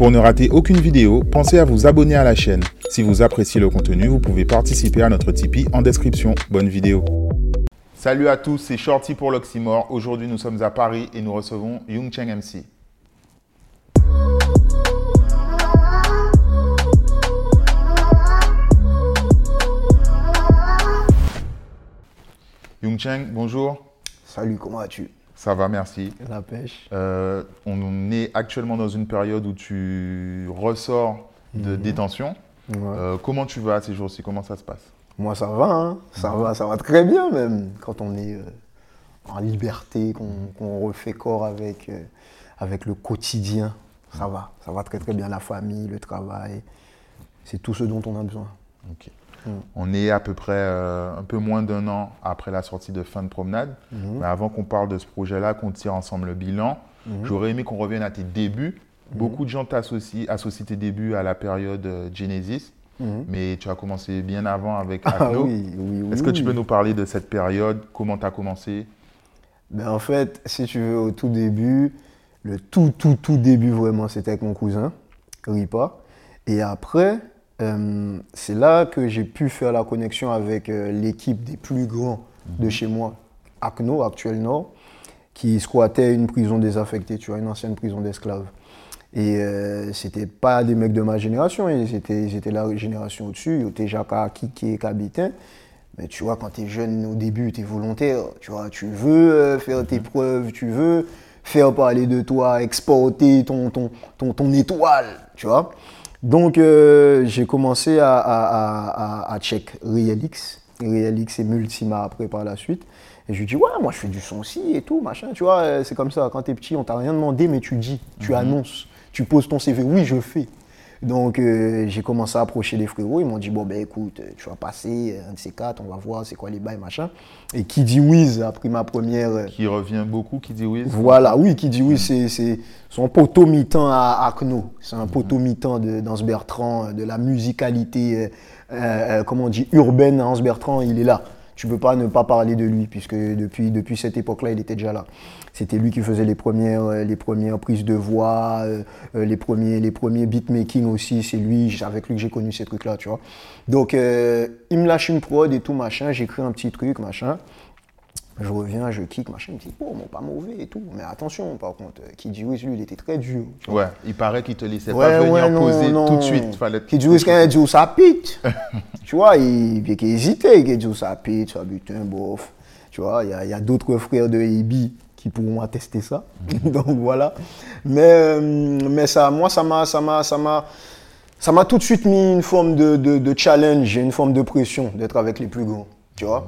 Pour ne rater aucune vidéo, pensez à vous abonner à la chaîne. Si vous appréciez le contenu, vous pouvez participer à notre Tipeee en description. Bonne vidéo. Salut à tous, c'est Shorty pour l'Oxymore. Aujourd'hui, nous sommes à Paris et nous recevons Yung Cheng MC. Yung Cheng, bonjour. Salut, comment vas-tu? Ça va, merci. La pêche. Euh, on est actuellement dans une période où tu ressors de détention. Ouais. Euh, comment tu vas ces jours-ci? Comment ça se passe? Moi, ça va, hein. ça va, ça va très bien même. Quand on est euh, en liberté, qu'on refait corps avec, avec le quotidien, ça va. Ça va très très bien. La famille, le travail, c'est tout ce dont on a besoin. On est à peu près euh, un peu moins d'un an après la sortie de Fin de Promenade. Mhm. Mais avant qu'on parle de ce projet-là, qu'on tire ensemble le bilan, Mhm. j'aurais aimé qu'on revienne à tes débuts. Beaucoup de gens t'associent associent tes débuts à la période euh, Genesis, Mhm. mais tu as commencé bien avant avec Ah oui, oui, oui. Est-ce que tu peux nous parler de cette période? Comment tu as commencé? Ben, en fait, si tu veux, au tout début, le tout, tout, tout début vraiment, c'était avec mon cousin, Ripa. Et après, euh, c'est là que j'ai pu faire la connexion avec euh, l'équipe des plus grands de chez moi, ACNO, Actuel Nord, qui squattait une prison désaffectée, tu vois, une ancienne prison d'esclaves. Et euh, c'était pas des mecs de ma génération, ils étaient, ils étaient la génération au-dessus, ils étaient Jacques, Kiki et Cabitin. Mais tu vois, quand tu es jeune au début, tu es volontaire, tu vois, tu veux euh, faire tes preuves, tu veux faire parler de toi, exporter ton, ton, ton, ton étoile, tu vois. Donc, euh, j'ai commencé à, à, à, à, check Realix, Realix et Multima après par la suite. Et je lui dis, ouais, moi je fais du son aussi et tout, machin, tu vois, euh, c'est comme ça, quand t'es petit, on t'a rien demandé, mais tu dis, tu annonces, tu poses ton CV, oui, je fais. Donc euh, j'ai commencé à approcher les frérots, ils m'ont dit, bon ben écoute, euh, tu vas passer, euh, un de ces quatre, on va voir c'est quoi les bails, machin. Et qui dit Wiz a pris ma première... Qui revient beaucoup, qui dit oui voilà, oui, qui dit oui, c'est c'est son poteau mi-temps à Acno. C'est un poteau mi-temps de- d'Anse Bertrand, de la musicalité, euh, euh, euh, comment on dit, urbaine à Anse Bertrand, il est là. Tu peux pas ne pas parler de lui, puisque depuis, cette époque-là, il était déjà là. C'était lui qui faisait les premières, euh, les premières prises de voix, euh, euh, les, premiers, les premiers beatmaking aussi. C'est lui, avec lui que j'ai connu ces trucs-là, tu vois. Donc, il me lâche une prod et tout, machin. J'écris un petit truc, machin. Je reviens, je kick, machin, il me dit, oh, bon, pas mauvais et tout. Mais attention, par contre, euh, Kid Wiz, lui, il était très dur. Ouais, il paraît qu'il te laissait Ouais, pas venir non, poser non. tout de suite. Fallait Kid Wiz, quand il dit, oh, ça pite. tu vois, il, il hésitait, il dit, oh, ça pite, ça butin, bof. Tu vois, il y a, il y a d'autres frères de Ebi qui pourront attester ça. Donc voilà. Mais, euh, mais ça, moi, ça m'a, ça m'a, ça m'a, ça m'a tout de suite mis une forme de, de, de challenge, une forme de pression d'être avec les plus grands. Tu vois?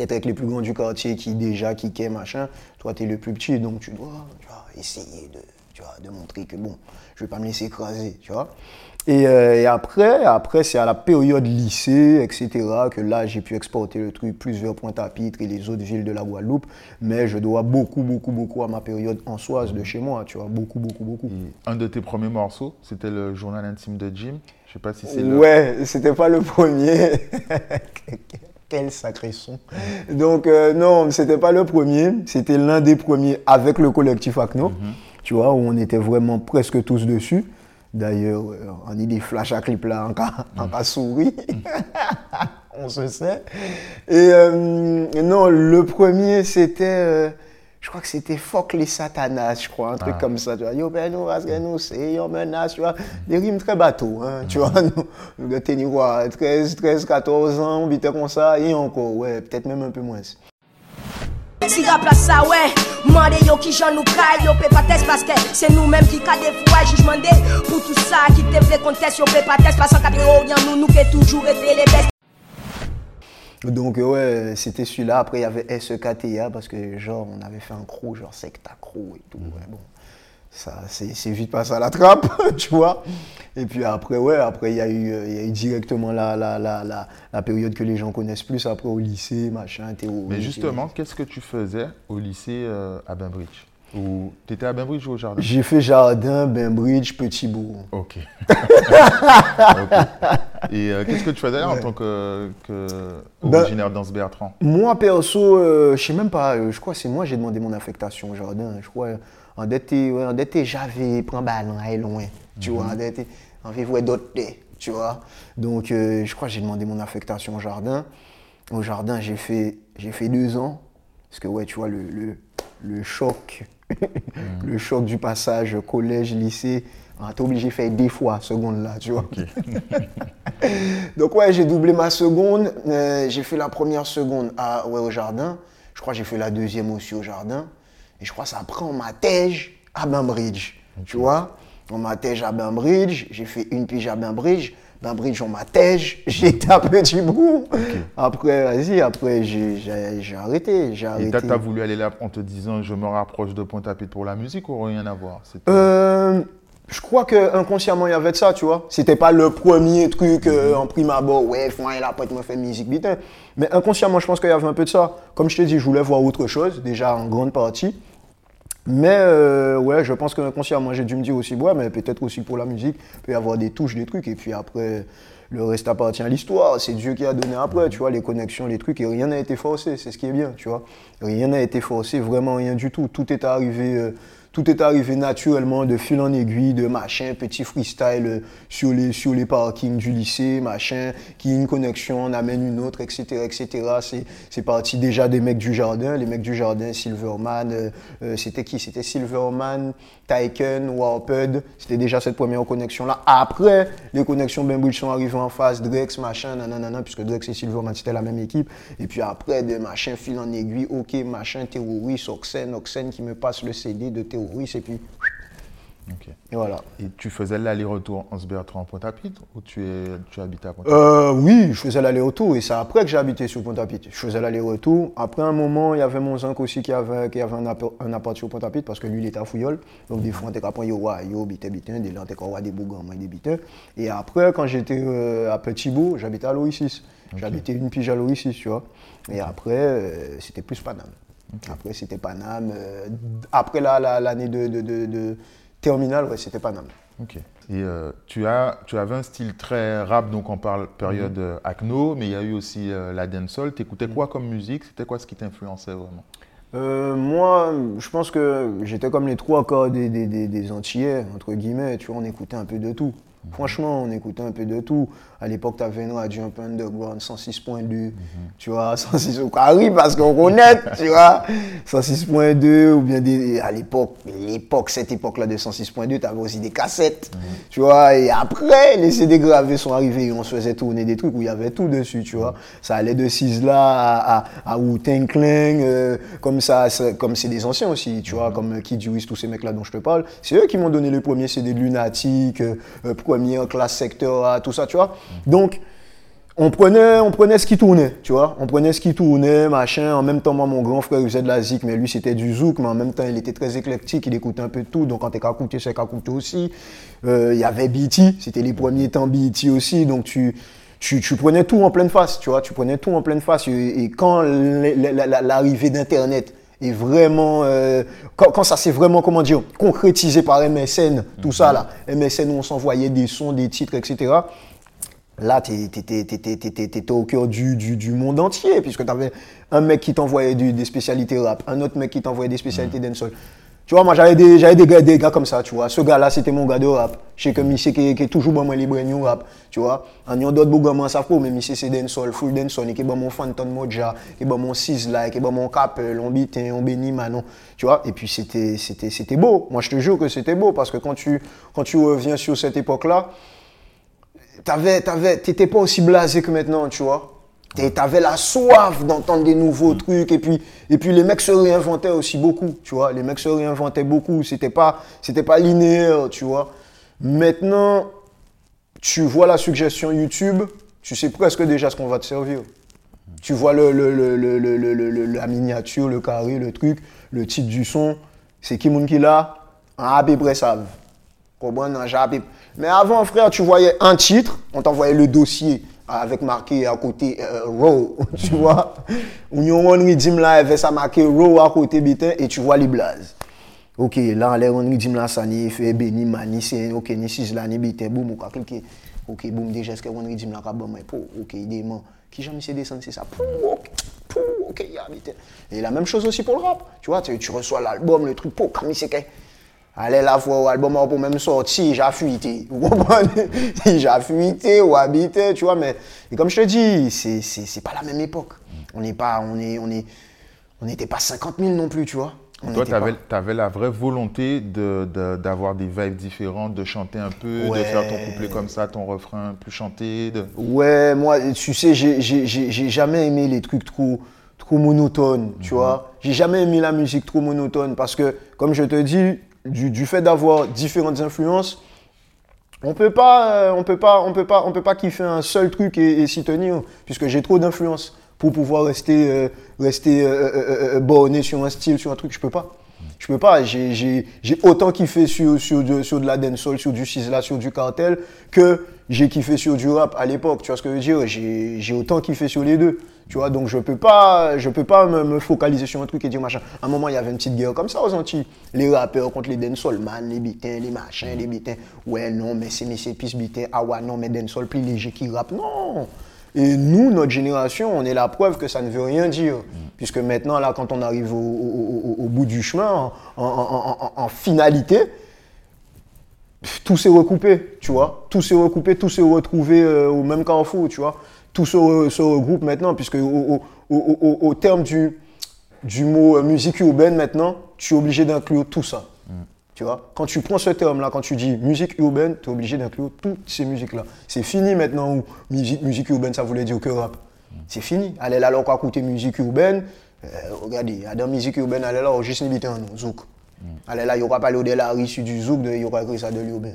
D'être avec les plus grands du quartier qui déjà kickaient, machin. Toi, tu es le plus petit, donc tu dois, tu vois, essayer de, tu vois, de montrer que bon, je vais pas me laisser écraser, tu vois. Et, euh, et après, après c'est à la période lycée, etc., que là, j'ai pu exporter le truc plus vers Pointe-à-Pitre et les autres villes de la Guadeloupe. Mais je dois beaucoup, beaucoup, beaucoup à ma période ansoise de chez moi, tu vois, beaucoup, beaucoup, beaucoup. Un de tes premiers morceaux, c'était le journal intime de Jim. Je sais pas si c'est le. Ouais, c'était pas le premier. Quel sacré son. Donc, euh, non, c'était pas le premier. C'était l'un des premiers avec le collectif Acno. Tu vois, où on était vraiment presque tous dessus. D'ailleurs, euh, on a des flashs à clip là, en cas, en cas souris. on se sait. Et euh, non, le premier, c'était. euh, je crois que c'était Fuck les Satanas, je crois, un truc comme ça, tu vois. Yo, ben nous, parce que nous, c'est yo, menace, tu vois. Des rimes très bateaux, hein, tu vois. Nous, nous de tenir quoi, 13, 13, 14 ans, on était comme ça, et encore, ouais, peut-être même un peu moins. Si rap la sa ouais, mande yo ki jan nou kay Yo pe pa test paske se nou menm ki ka defwa Jujman de pou tout sa ki te vle kontes Yo pe pa test pasan katre oryan nou nou ke toujou rete les best Donc, euh, ouais, c'était celui-là. Après, il y avait SEKTA, parce que, genre, on avait fait un crew, genre secta crew et tout. ouais, bon. Ça, c'est vite passé à la trappe, tu vois. Et puis après, ouais, après, il y, a eu, euh, y a eu directement la, la, la, la, la période que les gens connaissent plus, après au lycée, machin, théorie. Mais justement, qu'est-ce que tu faisais au lycée euh, à Bainbridge? Ou t'étais à Bainbridge ou au jardin? J'ai fait jardin, Bainbridge, Petit Bourg. Ok. Et euh, qu'est-ce que tu faisais en tant que, que Ben- originaire d'Anse Bertrand? Moi, perso, euh, je sais même pas, euh, je crois que c'est moi j'ai demandé mon affectation au jardin. Je crois, en d'été, ouais, en d'été, j'avais pris un ballon, aller loin. tu vois. d'être- Envie de voir d'autres thés, tu vois. Donc, euh, je crois que j'ai demandé mon affectation au jardin. Au jardin, j'ai fait, j'ai fait deux ans. Parce que, ouais, tu vois, le, le, le choc, le choc du passage collège, lycée, on obligé de faire des fois seconde là, tu vois. Donc ouais, j'ai doublé ma seconde. Euh, j'ai fait la première seconde à, ouais, au jardin. Je crois que j'ai fait la deuxième aussi au jardin. Et je crois que ça après on m'attège à Bainbridge. Tu vois On m'attège à Bainbridge. J'ai fait une pige à Bainbridge. Bainbridge, on m'attège. J'ai à Petit Bout. Après, vas-y, après j'ai j'ai- j'ai arrêté. Et arrêté. t'as voulu aller là en te disant je me rapproche de Pointe-à-Pitre pour la musique ou rien à voir? Euh, je crois que inconsciemment il y avait de ça, tu vois. C'était pas le premier truc euh, en prime abord, ouais, aller là, pote me fait musique, putain. Mais inconsciemment, je pense qu'il y avait un peu de ça. Comme je t'ai dit, je voulais voir autre chose, déjà en grande partie. Mais euh, ouais, je pense qu'inconsciemment, j'ai dû me dire aussi, ouais, mais peut-être aussi pour la musique, il peut y avoir des touches, des trucs, et puis après, le reste appartient à l'histoire. C'est Dieu qui a donné après, tu vois, les connexions, les trucs, et rien n'a été forcé, c'est ce qui est bien, tu vois. Rien n'a été forcé, vraiment rien du tout. Tout est arrivé. euh, tout est arrivé naturellement, de fil en aiguille, de machin, petit freestyle euh, sur les, sur les parkings du lycée, machin, qui une connexion en amène une autre, etc. etc. C'est, c'est parti déjà des mecs du jardin, les mecs du jardin, Silverman, euh, euh, c'était qui? C'était Silverman, Tyken, Warped, c'était déjà cette première connexion-là. Après, les connexions Bainbridge sont arrivées en face, Drex, machin, nanana, puisque Drex et Silverman, c'était la même équipe. Et puis après, des machins fil en aiguille, ok, machin, terroriste, Oxen, Oxen qui me passe le CD de terroriste, et puis, Et voilà. Et tu faisais l'aller-retour en Bertrand Pointe-à-Pitre ou tu, es, tu habitais à Pointe-à-Pitre? Euh, oui, je faisais l'aller-retour et c'est après que j'ai habité sur Pointe-à-Pitre. Je faisais l'aller-retour. Après un moment, il y avait mon zinc aussi qui avait, qui avait un, appart, un appart sur Pointe-à-Pitre parce que lui, il était à Fouillol. Donc des fois, on était capable yo, wa, yo, bité, bité, des là, on était capable des bitins. Et après, quand j'étais euh, à Petit-Beau, j'habitais à Loïcis. J'habitais une pige à Loïcis, tu vois. Et après, euh, c'était plus Paname. Après, c'était Paname. après la- la- l'année de, de, de, de terminale, ouais, c'était Paname. Ok. Et euh, tu, as, tu avais un style très rap, donc on parle période Mhm. euh, Acno, mais il y a eu aussi euh, la dancehall. Tu écoutais quoi comme musique? C'était quoi ce qui t'influençait vraiment? Euh, moi, je pense que j'étais comme les trois quarts des, des, des, des Antillais, entre guillemets, tu vois, on écoutait un peu de tout. Franchement, on écoutait un peu de tout. À l'époque, tu avais une radio un peu underground, 106.2, tu vois, 106 au carré parce qu'on connaît, tu vois, 106.2, ou bien des, à l'époque, l'époque, cette époque-là de 106.2, tu avais aussi des cassettes, tu vois, et après, les CD gravés sont arrivés et on se faisait tourner des trucs où il y avait tout dessus, tu vois. Ça allait de Sizzla à, à, à Clan, euh, comme ça, comme c'est des anciens aussi, tu vois, comme euh, Kid Juice, tous ces mecs-là dont je te parle. C'est eux qui m'ont donné les premiers CD de Lunatic, euh, euh, premier classe secteur A, tout ça, tu vois. Donc, on prenait, on prenait ce qui tournait, tu vois. On prenait ce qui tournait, machin. En même temps, moi, mon grand frère, il faisait de la zik, mais lui, c'était du zouk. Mais en même temps, il était très éclectique, il écoutait un peu de tout. Donc, quand t'es qu'à écouter, c'est qu'à écouter aussi. Euh, Il y avait BT, c'était les premiers temps BT aussi. Donc, tu, tu, tu prenais tout en pleine face, tu vois. Tu prenais tout en pleine face. Et, et quand l'arrivée d'Internet est vraiment, euh, quand, quand ça s'est vraiment, comment dire, concrétisé par MSN, tout ça là, MSN où on s'envoyait des sons, des titres, etc. Là, tu étais au cœur du, du, du monde entier, puisque tu avais un mec qui t'envoyait des spécialités rap, un autre mec qui t'envoyait des spécialités dancehall. Tu vois, moi, j'avais des, des, gars, des gars comme ça, tu vois. Ce gars-là, c'était mon gars de rap. Je sais que Missé qui, est toujours bon, les brand rap, tu vois. En y a d'autres bougs, moi, ça faut, mais Missé, c'est dancehall, full dancehall, qui est bon mon Phantom Moja, qui est bon mon Sizzla, qui est bon mon Capel, on Bitin, on Béni, Manon, tu vois. Et puis, c'était beau. Moi, je te jure que c'était beau, parce que quand tu, quand tu reviens sur cette époque-là, t'avais, t'avais, t'étais pas aussi blasé que maintenant, tu vois. T'avais la soif d'entendre des nouveaux trucs et puis, et puis les mecs se réinventaient aussi beaucoup, tu vois. Les mecs se réinventaient beaucoup. C'était pas, c'était pas linéaire, tu vois. Maintenant, tu vois la suggestion YouTube, tu sais presque déjà ce qu'on va te servir. Tu vois le, le- le- la miniature, le carré, le truc, le titre du son. C'est qui qui l'a? À savent. Comprends, j'ai à peu- Mais avant, frère, tu voyais un titre, on t'envoyait le dossier avec marqué à côté euh, Raw, tu vois. Yon One Redeem là, avait ça marqué Raw à côté, bitin, et tu vois les blazes. Ok, là, les One Redeem là, ça n'y fait béni, mani, c'est ok, ni si là, ni bitin, boum, ou cliquer. Ok, boum, déjà, est-ce que One Redeem là, bon, mais pour, ok, idément. Qui jamais s'est descendu, c'est ça. Pou, ok, pou, ok, ya, bitin. Et la même chose aussi pour le rap. Tu vois, tu, tu reçois l'album, le truc, pour, comme c'est que. Allez la fois où l'album a pour même sorti, j'ai fuité. J'ai fuité ou habité, tu vois. Mais et comme je te dis, c'est- pas la même époque. On n'est pas, on est, on est, on n'était pas 50 000 non plus, tu vois. On Toi, tu avais, la vraie volonté de- de- d'avoir des vibes différentes, de chanter un peu, Ouais. de faire ton couplet comme ça, ton refrain plus chanté. de- Ouais, moi, tu sais, j'ai- j'ai jamais aimé les trucs trop, trop monotones, tu vois. J'ai jamais aimé la musique trop monotone parce que, comme je te dis, du, du fait d'avoir différentes influences, on peut pas, euh, on peut pas, on peut pas, on peut pas kiffer un seul truc et, s'y tenir, puisque j'ai trop d'influence pour pouvoir rester, euh, rester euh, borné sur un style, sur un truc. Je peux pas. Je peux pas. J'ai- autant kiffé sur, sur, de, sur de la dancehall, sur du Sizzla, sur du cartel, que j'ai kiffé sur du rap à l'époque. Tu vois ce que je veux dire? J'ai autant kiffé sur les deux. Tu vois, donc je peux pas, je peux pas me, focaliser sur un truc et dire machin. À un moment, il y avait une petite guerre comme ça aux Antilles. Les rappeurs contre les dancehall, man, les bitins, les machins, les bitins. Ouais, non, mais c'est Messieurs Pis bitins. Ah ouais, non, mais dancehall plus léger qui rappe. Non et nous, notre génération, on est la preuve que ça ne veut rien dire. Puisque maintenant, là, quand on arrive au, bout du chemin, en, finalité, tout s'est recoupé, tu vois. Tout s'est recoupé, tout s'est retrouvé euh, au même carrefour, tu vois. Tout se, re- se regroupe maintenant, puisque au, terme du, du mot euh, musique urbaine maintenant, tu es obligé d'inclure tout ça. Tu vois, quand tu prends ce terme-là, quand tu dis musique urbaine, tu es obligé d'inclure toutes ces musiques-là. C'est fini maintenant où musique, musique urbaine, ça voulait dire que rap. C'est fini. Allez là, on va écouter musique urbaine. Euh, regardez, dans musique urbaine, allez là, on juste limité en zouk. Allez là, il n'y aura pas de la sur du zouk, de- il y aura que ça de l'urbain.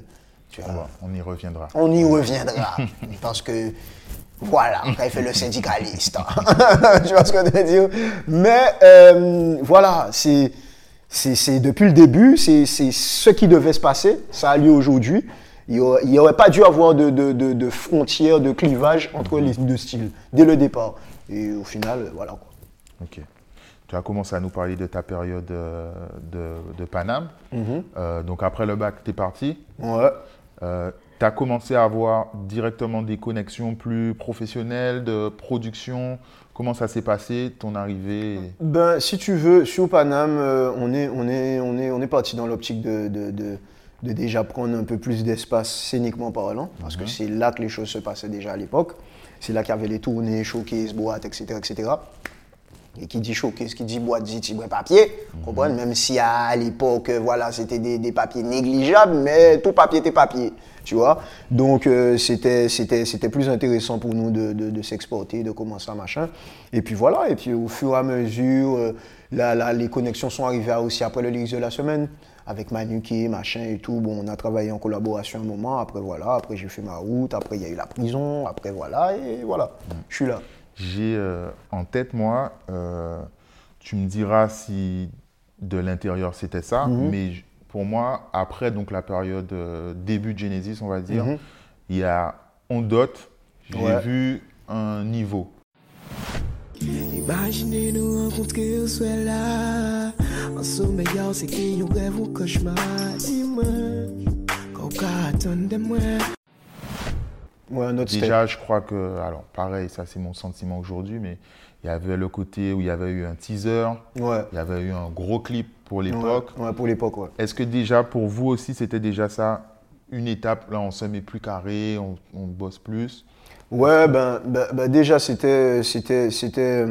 Tu vois. On, va- on y reviendra. On y reviendra. parce que, voilà, il fait le syndicaliste. tu vois ce que je veux dire? Mais, euh, voilà, c'est, c'est, depuis le début, c'est, ce qui devait se passer. Ça a lieu aujourd'hui. Il n'y aurait, pas dû avoir de, de, de, de frontières, de clivage entre les deux styles, dès le départ. Et au final, voilà. quoi. Ok. Tu as commencé à nous parler de ta période euh, de, de Paname. Euh, donc après le bac, tu es parti. Ouais. Tu as commencé à avoir directement des connexions plus professionnelles, de production. Comment ça s'est passé, ton arrivée Ben, si tu veux, sur Paname, euh, on, est, on, est, on, est, on est parti dans l'optique de, de, de- de déjà prendre un peu plus d'espace scéniquement parlant, parce que c'est là que les choses se passaient déjà à l'époque. C'est là qu'il y avait les tournées, showcases, boîtes, etc. etc. Et qui dit showcase, qui dit boîte, dit tibre papier. comprenez Même si à l'époque, euh, voilà, c'était des, des papiers négligeables, mais tout papier était papier. Tu vois? Donc, euh, c'était c'était- c'était plus intéressant pour nous de, de- de s'exporter, de commencer à machin. Et puis voilà, et puis au fur et à mesure, euh, là, là, les connexions sont arrivées aussi après le Ligue de la semaine, avec Manuki, machin et tout. Bon, on a travaillé en collaboration un moment, après voilà, après j'ai fait ma route, après il y a eu la prison, après voilà, et voilà, je suis là. J'ai euh, en tête, moi, euh, tu me diras si de l'intérieur c'était ça, Mhm. mais pour moi, après donc la période euh, début de Genesis, on va dire, Mhm. il y a On Dot, j'ai Ouais. vu un niveau. Imaginez nous rencontrer au soir là. En sommeil, c'est qu'il y a un rêve ou cauchemar. Dis-moi, qu'on attend de moi. Ouais, un autre step. Déjà, je crois que, alors pareil, ça c'est mon sentiment aujourd'hui, mais il y avait le côté où il y avait eu un teaser, Ouais. il y avait eu un gros clip pour l'époque. Ouais, pour l'époque, ouais. Est-ce que déjà pour vous aussi c'était déjà ça une étape Là, on se met plus carré, on, on bosse plus? Ouais, ben, ben- ben déjà, c'était, c'était, c'était,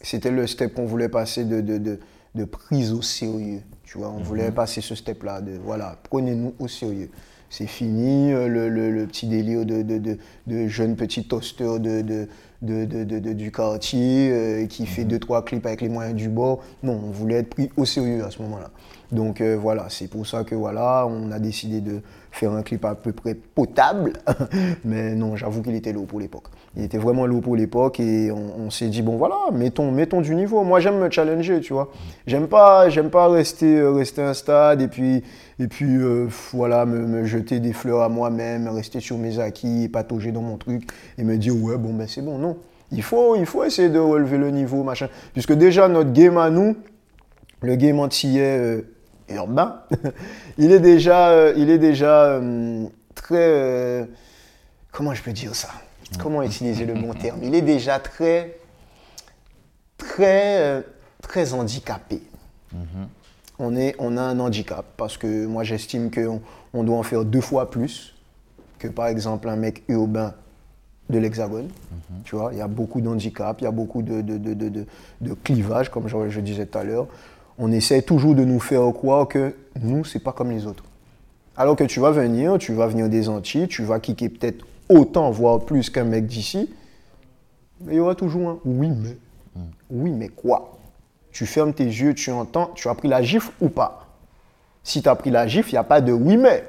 c'était le step qu'on voulait passer de, de, de, de prise au sérieux. Tu vois, on voulait passer ce step-là de, voilà, prenez-nous au sérieux. C'est fini, euh, le, le- le petit délire de, de, de, de jeune petit toaster de, de, de, de- de- de- du quartier euh, qui fait deux, trois clips avec les moyens du bord. Non, on voulait être pris au sérieux à ce moment-là. Donc euh, voilà, c'est pour ça que voilà, on a décidé de faire un clip à peu près potable. Mais non, j'avoue qu'il était lourd pour l'époque. Il était vraiment lourd pour l'époque et on, s'est dit bon voilà, mettons, mettons du niveau. Moi j'aime me challenger, tu vois. J'aime pas, j'aime pas rester, euh, rester un stade et puis et puis euh, voilà, me, jeter des fleurs à moi-même, rester sur mes acquis, patauger dans mon truc et me dire ouais bon ben c'est bon non. Il faut, il faut essayer de relever le niveau machin. Puisque déjà notre game à nous, le game antillais euh, urbain, il est déjà, euh, il est déjà très. comment je peux dire ça? Comment utiliser le bon terme? Il est déjà très. très. très handicapé. on, est, on a un handicap parce que moi j'estime qu'on on doit en faire deux fois plus que par exemple un mec urbain de l'Hexagone. Tu vois, il y a beaucoup d'handicaps, il y a beaucoup de, de, de, de, de clivages, comme je, je disais tout à l'heure. On essaie toujours de nous faire croire que nous, c'est pas comme les autres. Alors que tu vas venir, tu vas venir des Antilles, tu vas kicker peut-être autant, voire plus qu'un mec d'ici, mais il y aura toujours un. Oui, mais. Oui, mais quoi? Tu fermes tes yeux, tu entends, tu as pris la gifle ou pas? Si tu as pris la gifle, il n'y a pas de oui, mais.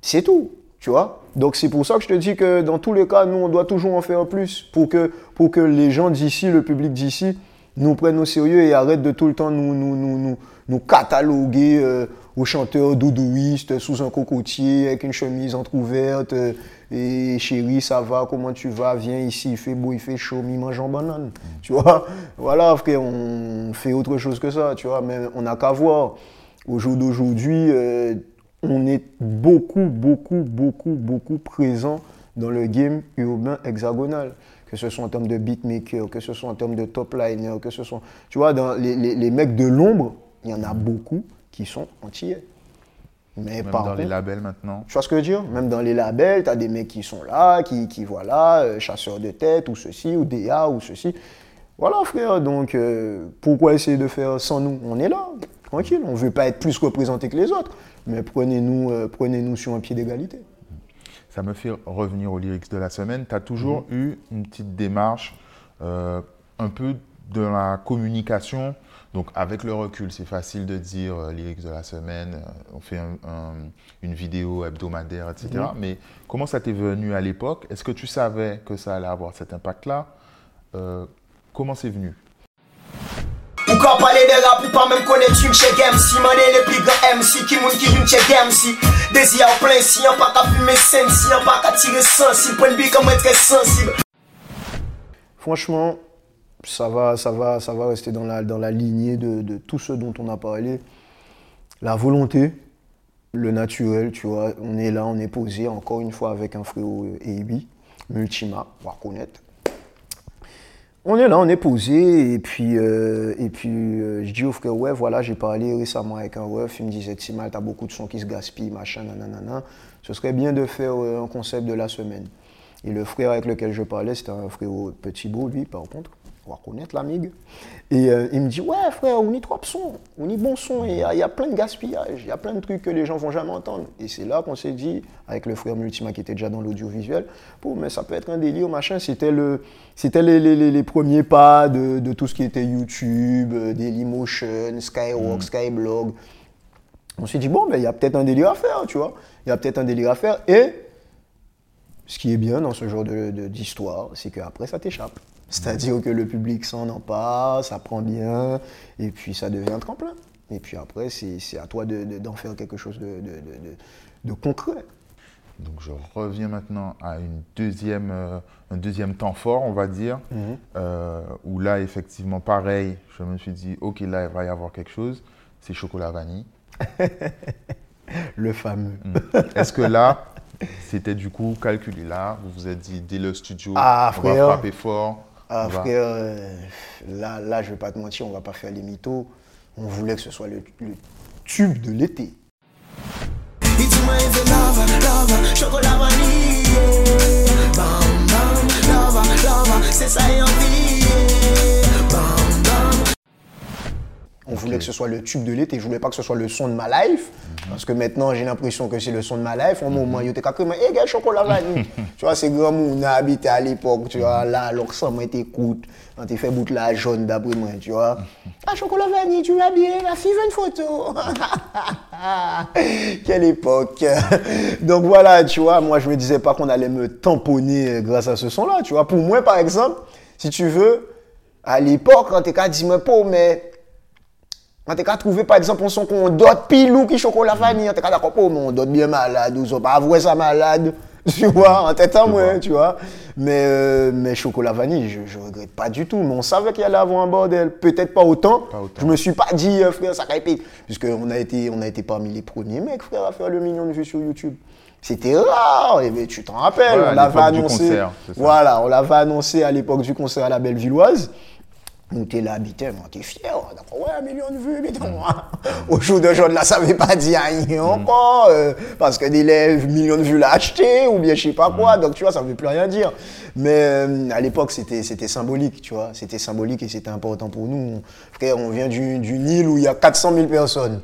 C'est tout, tu vois? Donc c'est pour ça que je te dis que dans tous les cas, nous, on doit toujours en faire plus pour que, pour que les gens d'ici, le public d'ici, nous prennent au sérieux et arrêtent de tout le temps nous, nous, nous, nous, nous cataloguer euh, aux chanteurs doudouistes sous un cocotier avec une chemise entrouverte. euh, et chérie, ça va, comment tu vas? Viens ici, il fait beau, il fait chaud, mi mange en banane. Tu vois? Voilà, frère, on fait autre chose que ça, tu vois, mais on n'a qu'à voir. Au jour d'aujourd'hui, euh, on est beaucoup, beaucoup, beaucoup, beaucoup présent dans le game urbain hexagonal. Que ce soit en termes de beatmaker, que ce soit en termes de top liner, que ce soit. Tu vois, dans les, les- les mecs de l'ombre, il y en a beaucoup qui sont antillais. Mais Même par dans les labels maintenant. tu vois ce que je veux dire? Même dans les labels, tu as des mecs qui sont là, qui, qui voilà, euh, chasseurs de tête, ou ceci, ou DA, ou ceci. Voilà, frère, donc euh, pourquoi essayer de faire sans nous? On est là, tranquille, on ne veut pas être plus représenté que les autres, mais prenez-nous euh, prenez-nous sur un pied d'égalité. Ça me fait revenir aux lyrics de la semaine. Tu as toujours Mhm. eu une petite démarche euh, un peu de la communication. Donc, avec le recul, c'est facile de dire euh, lyrics de la semaine, euh, on fait un- un- une vidéo hebdomadaire, etc. Mhm. Mais comment ça t'est venu à l'époque? Est-ce que tu savais que ça allait avoir cet impact-là? Euh, Comment c'est venu? Ou ka pale de rap ou pa menm konet tune che MC Mane le pi gran MC ki moun ki rim che MC Dezi a ou plen si an pa ka fume sen Si an pa ka tire sensible. Pren bi kan mwen tre sensible. Franchement, ça va, ça va, ça va rester dans la, dans la lignée de, de tout ce dont on a parlé. La volonté, le naturel, tu vois. On est là, on est posé, encore une fois, avec un frérot euh, Eibi, Multima, on va. On est là, on est posé, et puis, euh, euh, je dis au frère, ouais, voilà, j'ai parlé récemment avec un ref, il me disait, Timal, t'as beaucoup de sons qui se gaspillent, machin, nanana. Ce serait bien de faire euh, un concept de la semaine. Et le frère avec lequel je parlais, c'était un frérot petit beau, lui, par contre. On va reconnaître l'amigue. Et euh, il me dit, ouais, frère, on y trop son, on y bon son, il y, a- il y a plein de gaspillage, il y a plein de trucs que les gens vont jamais entendre. Et c'est là qu'on s'est dit, avec le frère Multima qui était déjà dans l'audiovisuel, bon, mais ça peut être un délire, machin. C'était le, c'était les, les- les- les premiers pas de, de tout ce qui était YouTube, euh, Dailymotion, Skyrock, Skyblog. On s'est dit, bon, ben, il y a peut-être un délire à faire, tu vois. Il y a peut-être un délire à faire. Et ce qui est bien dans ce genre de- de- d'histoire, c'est qu'après, ça t'échappe. C'est-à-dire que le public s'en empare, ça prend bien, et puis ça devient un tremplin. Et puis après, c'est à toi de- de- d'en faire quelque chose de, de- de- de- de concret. Donc je reviens maintenant à une deuxième, euh, un deuxième temps fort, on va dire, Mhm. euh, où là, effectivement, pareil, je me suis dit, ok, là, il va y avoir quelque chose, c'est chocolat vanille. Le fameux. Mm. Est-ce que là, c'était du coup calculé là, vous vous êtes dit, dès le studio, Ah, on va frapper fort. Ah va- frère, euh, là, là, je vais pas te mentir, on va pas faire les mythos. On voulait que ce soit le, le tube de l'été. On voulait que ce soit le tube de l'été. Je voulais pas que ce soit le son de ma life. Parce que maintenant, j'ai l'impression que c'est le son de ma life. Au moment où il était comme, hé, gars, chocolat vanille. tu vois, c'est grand monde, on a habité à l'époque, tu vois. Là, alors ça, moi, t'écoute. On t'a fait bout de la jaune d'après moi, tu vois. Ah, chocolat vanille, tu vas bien, la fille veut une photo. Quelle époque. Donc voilà, tu vois, moi, je me disais pas qu'on allait me tamponner euh, grâce à ce son-là, tu vois. Pour moi, par exemple, si tu veux, à l'époque, quand t'es qu'à dire, mais on t'a qu'à trouver par exemple un son qu'on dote pilou qui chocolat vanille, on t'a d'accord, oh, mais on dote bien malade, ou pas avouer ça malade, tu vois, en tête à moi, tu vois. Mais, euh, mais chocolat vanille, je, je regrette pas du tout, mais on savait qu'il allait avoir un bordel, peut-être pas autant. Pas autant. Je me suis pas dit, euh, frère, ça répète, puisqu'on a été, on a été parmi les premiers mecs, frère, à faire le million de vues sur YouTube. C'était rare, et ben, tu t'en rappelles, on l'avait annoncé. concert. Voilà, on l'avait annoncé à l'époque du concert à la Bellevilloise. Nous, t'es là, t'es fier, d'accord Ouais, un million de vues, mais non. Au jour d'aujourd'hui, là, ça ne veut pas dire rien encore. euh, parce que des lèvres, millions de vues l'a acheté, ou bien je sais pas quoi. Donc, tu vois, ça ne veut plus rien dire. Mais euh, à l'époque, c'était c'était symbolique, tu vois. C'était symbolique et c'était important pour nous. Frère, on vient du- d'une île où il y a 400 000 personnes.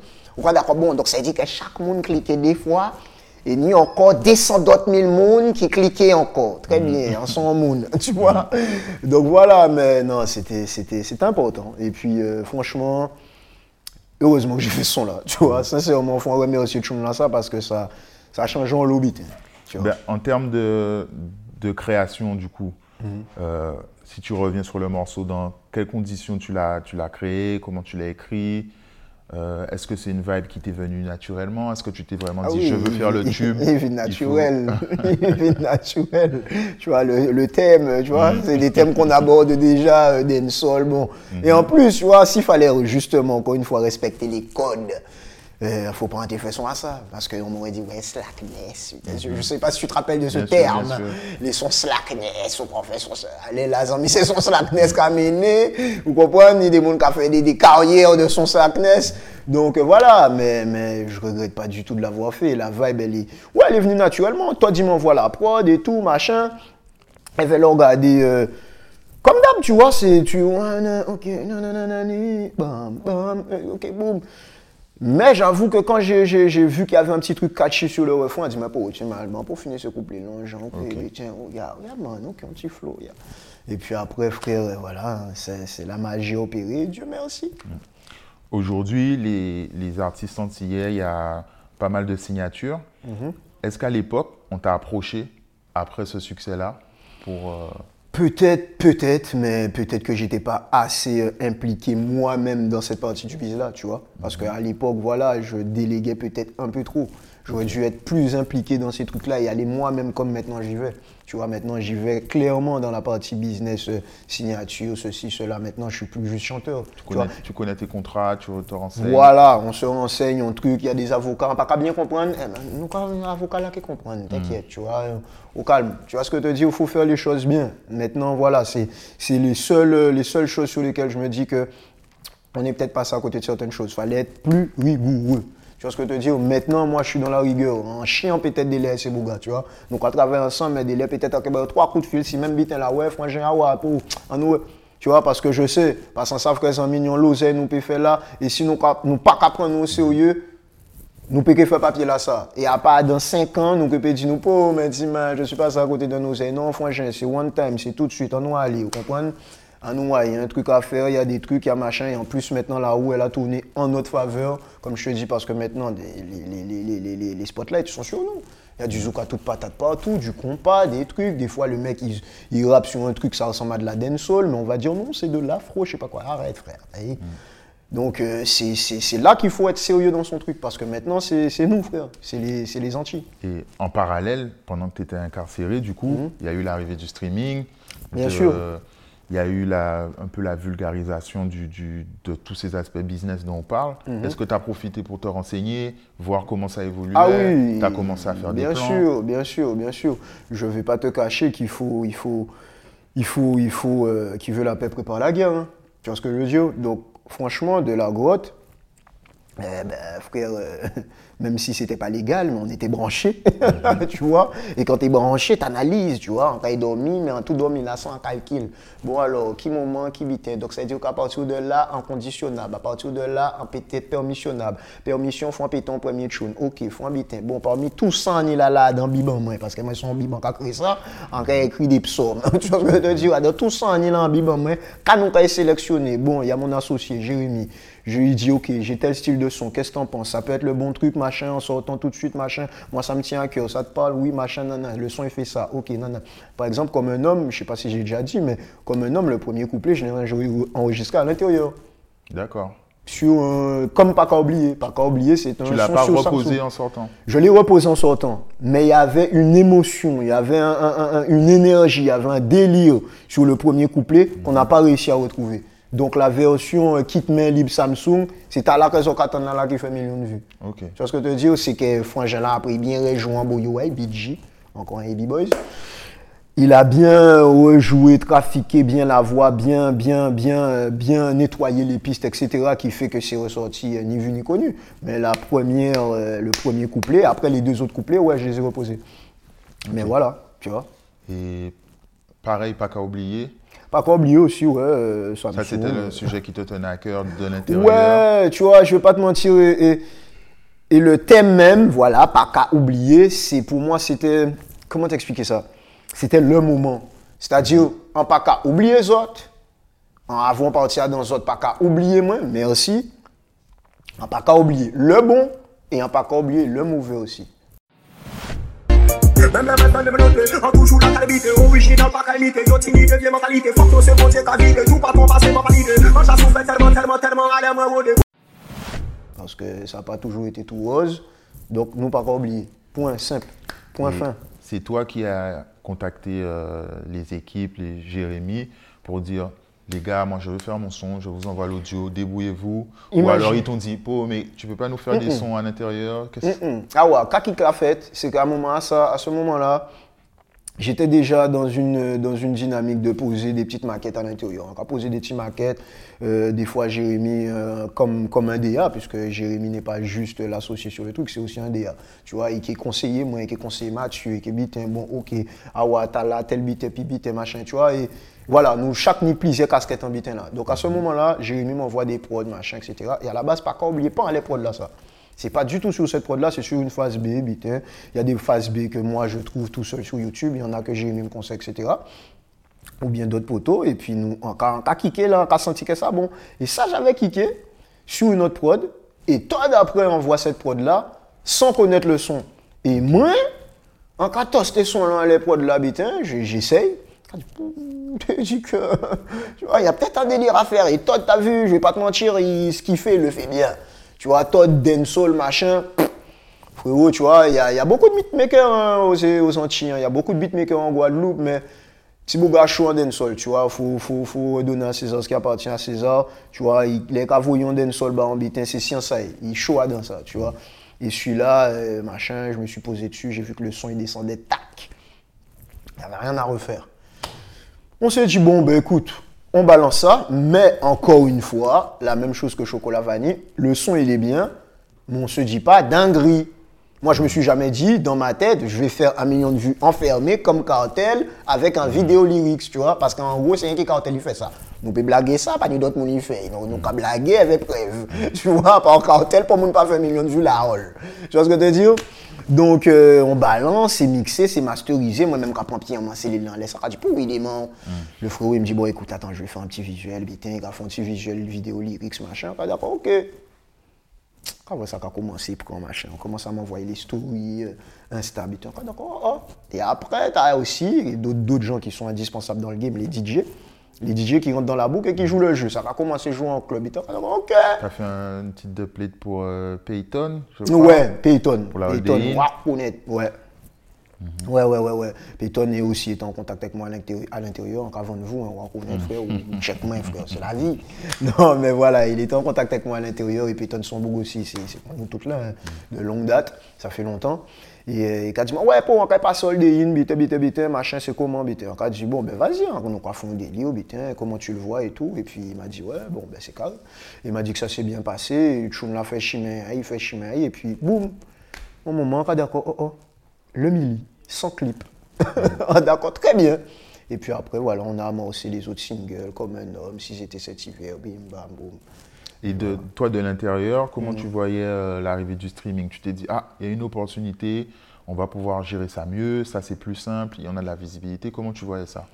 Bon, donc ça veut dire que chaque monde cliquait des fois. Et ni encore 200 d'autres mille monde qui cliquaient encore. Très bien, en son monde, tu vois. Donc voilà, mais non, c'était c'était- c'était important. Et puis, euh, franchement, heureusement que j'ai fait ce son-là, tu vois. Sincèrement, il faut remercier Tchoum là ça parce que ça, ça a changé en lobby, tu vois. Ben, en termes de, de création, du coup, euh, si tu reviens sur le morceau, dans quelles conditions tu l'as tu l'as créé, comment tu l'as écrit euh, Est-ce que c'est une vibe qui t'est venue naturellement? Est-ce que tu t'es vraiment Ah dit, oui, je veux faire le tube Il vit naturel. Il vit naturel. Tu vois, le, le thème, tu Mm. vois, c'est des thèmes qu'on aborde déjà, euh, soul, bon. Mm-hmm. Et en plus, tu vois, s'il fallait justement, encore une fois, respecter les codes, il faut pas faire son à ça. Parce qu'on m'aurait dit, ouais, slackness. Je, je sais pas si tu te rappelles de ce. Bien terme. sûr. Les sons slackness, on fait son, allez là, amis, c'est son slackness qui a mené. Vous comprenez? Il y a des gens qui ont fait des, des carrières de son slackness. Donc euh, voilà, mais, mais je regrette pas du tout de l'avoir fait. La vibe, elle est, ouais, elle est venue naturellement. Toi, dis m'envoies la prod et tout, machin. Elle fait regarder. euh, comme d'hab, tu vois, c'est tu. Ok, nananani, bam, bam, euh, ok, boum. Mais j'avoue que quand j'ai- vu qu'il y avait un petit truc catchy sur le refrain, j'ai dit, mais pour, tiens, bon, pour finir ce couplet, non, Jean, ok, tiens, regarde, regarde, man, ok, un petit flow. Et puis après, frère, euh, voilà, c'est la magie opérée, Dieu merci. Aujourd'hui, les, les artistes antillais, il y a pas mal de signatures. Mhm. Est-ce qu'à l'époque, on t'a approché après ce succès-là pour euh, Peut-être, peut-être, mais peut-être que j'étais pas assez euh, impliqué moi-même dans cette partie du business-là, tu vois. Parce qu'à l'époque, voilà, je déléguais peut-être un peu trop. J'aurais dû être plus impliqué dans ces trucs-là et aller moi-même comme maintenant j'y vais. Tu vois, maintenant j'y vais clairement dans la partie business, euh, signature, ceci, cela. Maintenant, je suis plus juste chanteur. Tu tu vois. connais, tu connais tes contrats, tu te renseignes Voilà, on se renseigne, on truc, il y a des avocats, on pas qu'à bien comprendre, eh ben, nous avons un avocat là qui comprend, t'inquiète, tu vois, au calme. Tu vois ce que je te dis, il faut faire les choses bien. Maintenant, voilà, c'est c'est les seules, les seules choses sur lesquelles je me dis que on n'est peut-être passé à côté de certaines choses. Il fallait être plus rigoureux. Tu vois ce que je te dis? Maintenant, moi, je suis dans la rigueur. En chien, peut-être des laits, c'est bouga, tu vois. Donc, à travers ensemble, mais des laits, peut-être ben, trois coups de fil, si même bite là, ouais, ah ouais, pour, tu vois, parce que je sais, parce qu'on savent que c'est un million l'oseille, nous peut faire là, et si nous ne pas qu'à prendre au sérieux, nous pouvons faire papier là ça. Et à part dans 5 ans, nous pouvons dire, nous, oh, mais dis, je suis pas à côté de nous. Non, franchement, c'est one time, c'est tout de suite, on nous aller, vous comprenez? En nous, il y a un truc à faire, il y a des trucs, il y a machin, et en plus, maintenant, la roue, elle a tourné en notre faveur, comme je te dis, parce que maintenant, les, les, les, les, les, les spotlights sont sur nous. Il y a du zouk à toute patate partout, du compas, des trucs. Des fois, le mec, il, il rappe sur un truc, ça ressemble à de la dancehall, mais on va dire non, c'est de l'afro, je sais pas quoi. Arrête, frère. Hey. Donc, euh, c'est- là qu'il faut être sérieux dans son truc, parce que maintenant, c'est nous, frère. C'est les, les Antilles. Et en parallèle, pendant que tu étais incarcéré, du coup, il y a eu l'arrivée du streaming. Bien de- sûr. Il y a eu la, un peu la vulgarisation du, du- de tous ces aspects business dont on parle. Est-ce que tu as profité pour te renseigner, voir comment ça Mhm. Ah oui. Tu as commencé à faire bien des plans? sûr, bien sûr, bien sûr. Je vais pas te cacher qu'il faut, il faut, il faut, il faut, euh, qui veut la paix prépare la guerre. hein. Tu vois ce que je veux dire? Donc, franchement, de la grotte, eh ben, frère, euh, même si c'était pas légal, mais on était branchés, tu vois. Et quand tu es branché, tu analyses, tu vois. En cas dormi, mais en tout dormi, là, sans un calcul. Bon, alors, qui moment, qui vite Donc, ça veut dire qu'à partir de là, en conditionnable. À partir de là, en peut-être permissionnable. Permission, faut un péton premier tune. Ok, faut un bitin. Bon, parmi tous ça, on est là, là, dans Biban, moi, parce que moi, je suis en Biban qui a créé ça, en cas écrit des psaumes. tu vois ce que je te dis Dans tout ça, on est là, en Biban, moi. Quand nous, quand sélectionné, bon, il y a mon associé, Jérémy. Je lui dis, ok, j'ai tel style de son, qu'est-ce que t'en penses? Ça peut être le bon truc, machin, en sortant tout de suite, machin. Moi, ça me tient à cœur, ça te parle, oui, machin, nanana. Le son, il fait ça, ok, nanana. Par exemple, comme un homme, je sais pas si j'ai déjà dit, mais comme un homme, le premier couplet, je l'ai enregistré à l'intérieur. D'accord. Sur un- comme pas qu'à oublier. Pas qu'à oublier, c'est un Tu l'as pas reposé Samsung. en sortant? Je l'ai reposé en sortant, mais il y avait une émotion, il y avait un- un- un- une énergie, il y avait un délire sur le premier couplet qu'on n'a pas réussi à retrouver. Donc la version Kit Main Libre Samsung, c'est à la raison qu'attend là qui fait millions de vues. Ok. Tu vois ce que je veux te dire, c'est que Frangin là après bien rejoint Boyo ouais, BG, encore un Heavy Boys. il a bien rejoué, trafiqué bien la voix, bien, bien, bien, bien nettoyé les pistes, etc., qui fait que c'est ressorti euh, ni vu ni connu. Mais la première, euh, le premier couplet, après les deux autres couplets, ouais, je les ai reposés. Mais voilà, tu vois. Et pareil, pas qu'à oublier, Pas qu'à oublier aussi, ouais, euh, ça c'était le sujet qui te tenait à cœur de l'intérieur. Ouais, tu vois, je vais pas te mentir. Et, et- et le thème même, voilà, pas qu'à oublier, c'est pour moi, c'était. Comment t'expliquer ça? C'était le moment. C'est-à-dire, en pas qu'à oublier les autres, en avant partir dans les autres, pas qu'à oublier moi, merci. En pas qu'à oublier le bon et en pas qu'à oublier le mauvais aussi. Même la maintenant de noter, en toujours la qualité Original, pas qualité, yo timide, vieille mentalité Fuck toi, c'est bon Dieu qu'a vidé, tout pas ton passé, pas validé Quand j'ai souffert tellement, tellement, tellement, allez moi rodé Parce que ça n'a pas toujours été tout rose. Donc, nous, pas oublier. Point simple. Point fin. C'est toi qui as contacté euh, les équipes, les Jérémy, pour dire les gars, moi je veux faire mon son, je vous envoie l'audio, débrouillez-vous. Ou alors ils t'ont dit, Po, mais tu peux pas nous faire des sons à l'intérieur Mm. Ah ouais, quand il l'a fait, c'est qu'à un moment, à, ça, à ce moment-là, j'étais déjà dans une, dans une dynamique de poser des petites maquettes à l'intérieur. On a posé des petites maquettes, euh, des fois Jérémy euh, comme, comme un DA, puisque Jérémy n'est pas juste l'associé sur le truc, c'est aussi un DA. Tu vois, qui est conseiller, moi, qui est conseiller Mathieu, qui est bitin, bon, ok, ah ouais, t'as là, tel bitin, puis bitin, machin, tu vois, et voilà, nous, chaque ni plusieurs casquettes en bitin là. Donc à ce moment-là, Jérémy m'envoie des prods, machin, etc. Et à la base, pas qu'à oublier pas hein, les prods là, ça. C'est pas du tout sur cette prod là, c'est sur une phase B, bitin. Il y a des phases B que moi je trouve tout seul sur YouTube, il y en a que Jérémy me conseille, etc ou bien d'autres poteaux. Et puis, nous, on a, on a kické là, on a senti que ça bon. Et ça, j'avais kické sur une autre prod. Et toi, d'après, on voit cette prod là, sans connaître le son. Et moi, en cas tosté son là, les prods là, j'essaye. Dis que, tu vois, il y a peut-être un délire à faire. Et Todd, t'as vu, je vais pas te mentir, il- ce qu'il fait, il le fait bien. Tu vois, Todd, Densoul, machin. Frérot, tu vois, il y, a beaucoup de beatmakers hein, aux, Antilles, hein. il y a beaucoup de beatmakers en Guadeloupe, mais si vous gars chaud en dancehall, tu vois, faut, faut, faut donner à César ce qui appartient à César, tu vois, il, les cavoyons dancehall, bah, en bitin, c'est science, ça, il chaud dans ça, tu vois. Et celui-là, euh, machin, je me suis posé dessus, j'ai vu que le son, il descendait, tac. Il n'y avait rien à refaire. On s'est dit, bon, ben écoute, on balance ça, mais encore une fois, la même chose que Chocolat Vanille, le son il est bien, mais on se dit pas dinguerie. Moi, je me suis jamais dit, dans ma tête, je vais faire un million de vues enfermé comme cartel avec un vidéo lyrics, tu vois, parce qu'en gros, c'est un qui cartel, il fait ça. Nous peut blaguer ça, pas ni d'autres monde il fait. Nous, qu'à blaguer avec preuve. Tu vois, par cartel, pour ne pas faire un million de vues la hall. Tu vois ce que je veux dire? Donc, euh, on balance, c'est mixé, c'est masterisé. Moi-même, quand Pierre c'est les laisse, ça dit, pour il est mort. Le frérot, il me dit, bon, écoute, attends, je vais faire un petit visuel, putain, il va faire un petit visuel, vidéo, lyrics, machin. Ah, D'accord, ok. Quand ça a commencé, pour machin, on commence à m'envoyer les stories, euh, Insta, ah, d'accord, oh. Et après, tu as aussi d'autres d'autres gens qui sont indispensables dans le game, les DJ. Les DJ qui rentrent dans la boucle et qui jouent le jeu. Ça a commencé à jouer en club, ok. T'as fait un- une petite plate pour euh, Payton je. Ouais, Payton. Pour la Payton, ouais, honnête, ouais. Ouais, ouais, ouais, ouais. Payton est aussi en contact avec moi à l'intérieur, à l'intérieur en avant de vous, hein, on va connaître, frère, ou check moi, frère, c'est la vie. Non, mais voilà, il était en contact avec moi à l'intérieur et Payton son beau aussi, c'est pour nous toutes là, hein, de longue date, ça fait longtemps. Et il a dit, ouais, pour on va pas une, bite, bite, bite, machin, c'est comment, bite? On a dit, bon, ben vas-y, hein, on va faire un délire, bite, comment tu le vois et tout. Et puis il m'a dit, ouais, bon, ben c'est carré. Il m'a dit que ça s'est bien passé, et Tchoum l'a fait chimer, il fait chimer, et puis boum, au moment, ah, d'accord, oh, oh, le mili, sans clip. Ah, d'accord, très bien. Et puis après, voilà, on a amorcé les autres singles, comme un homme, si j'étais cet hiver, bim, bam, boum. Et de toi, de l'intérieur, Mm. comment tu voyais euh, l'arrivée du streaming? Tu t'es dit, ah, il y a une opportunité, on va pouvoir gérer ça mieux, ça c'est plus simple, il y en a de la visibilité. Comment tu voyais ça?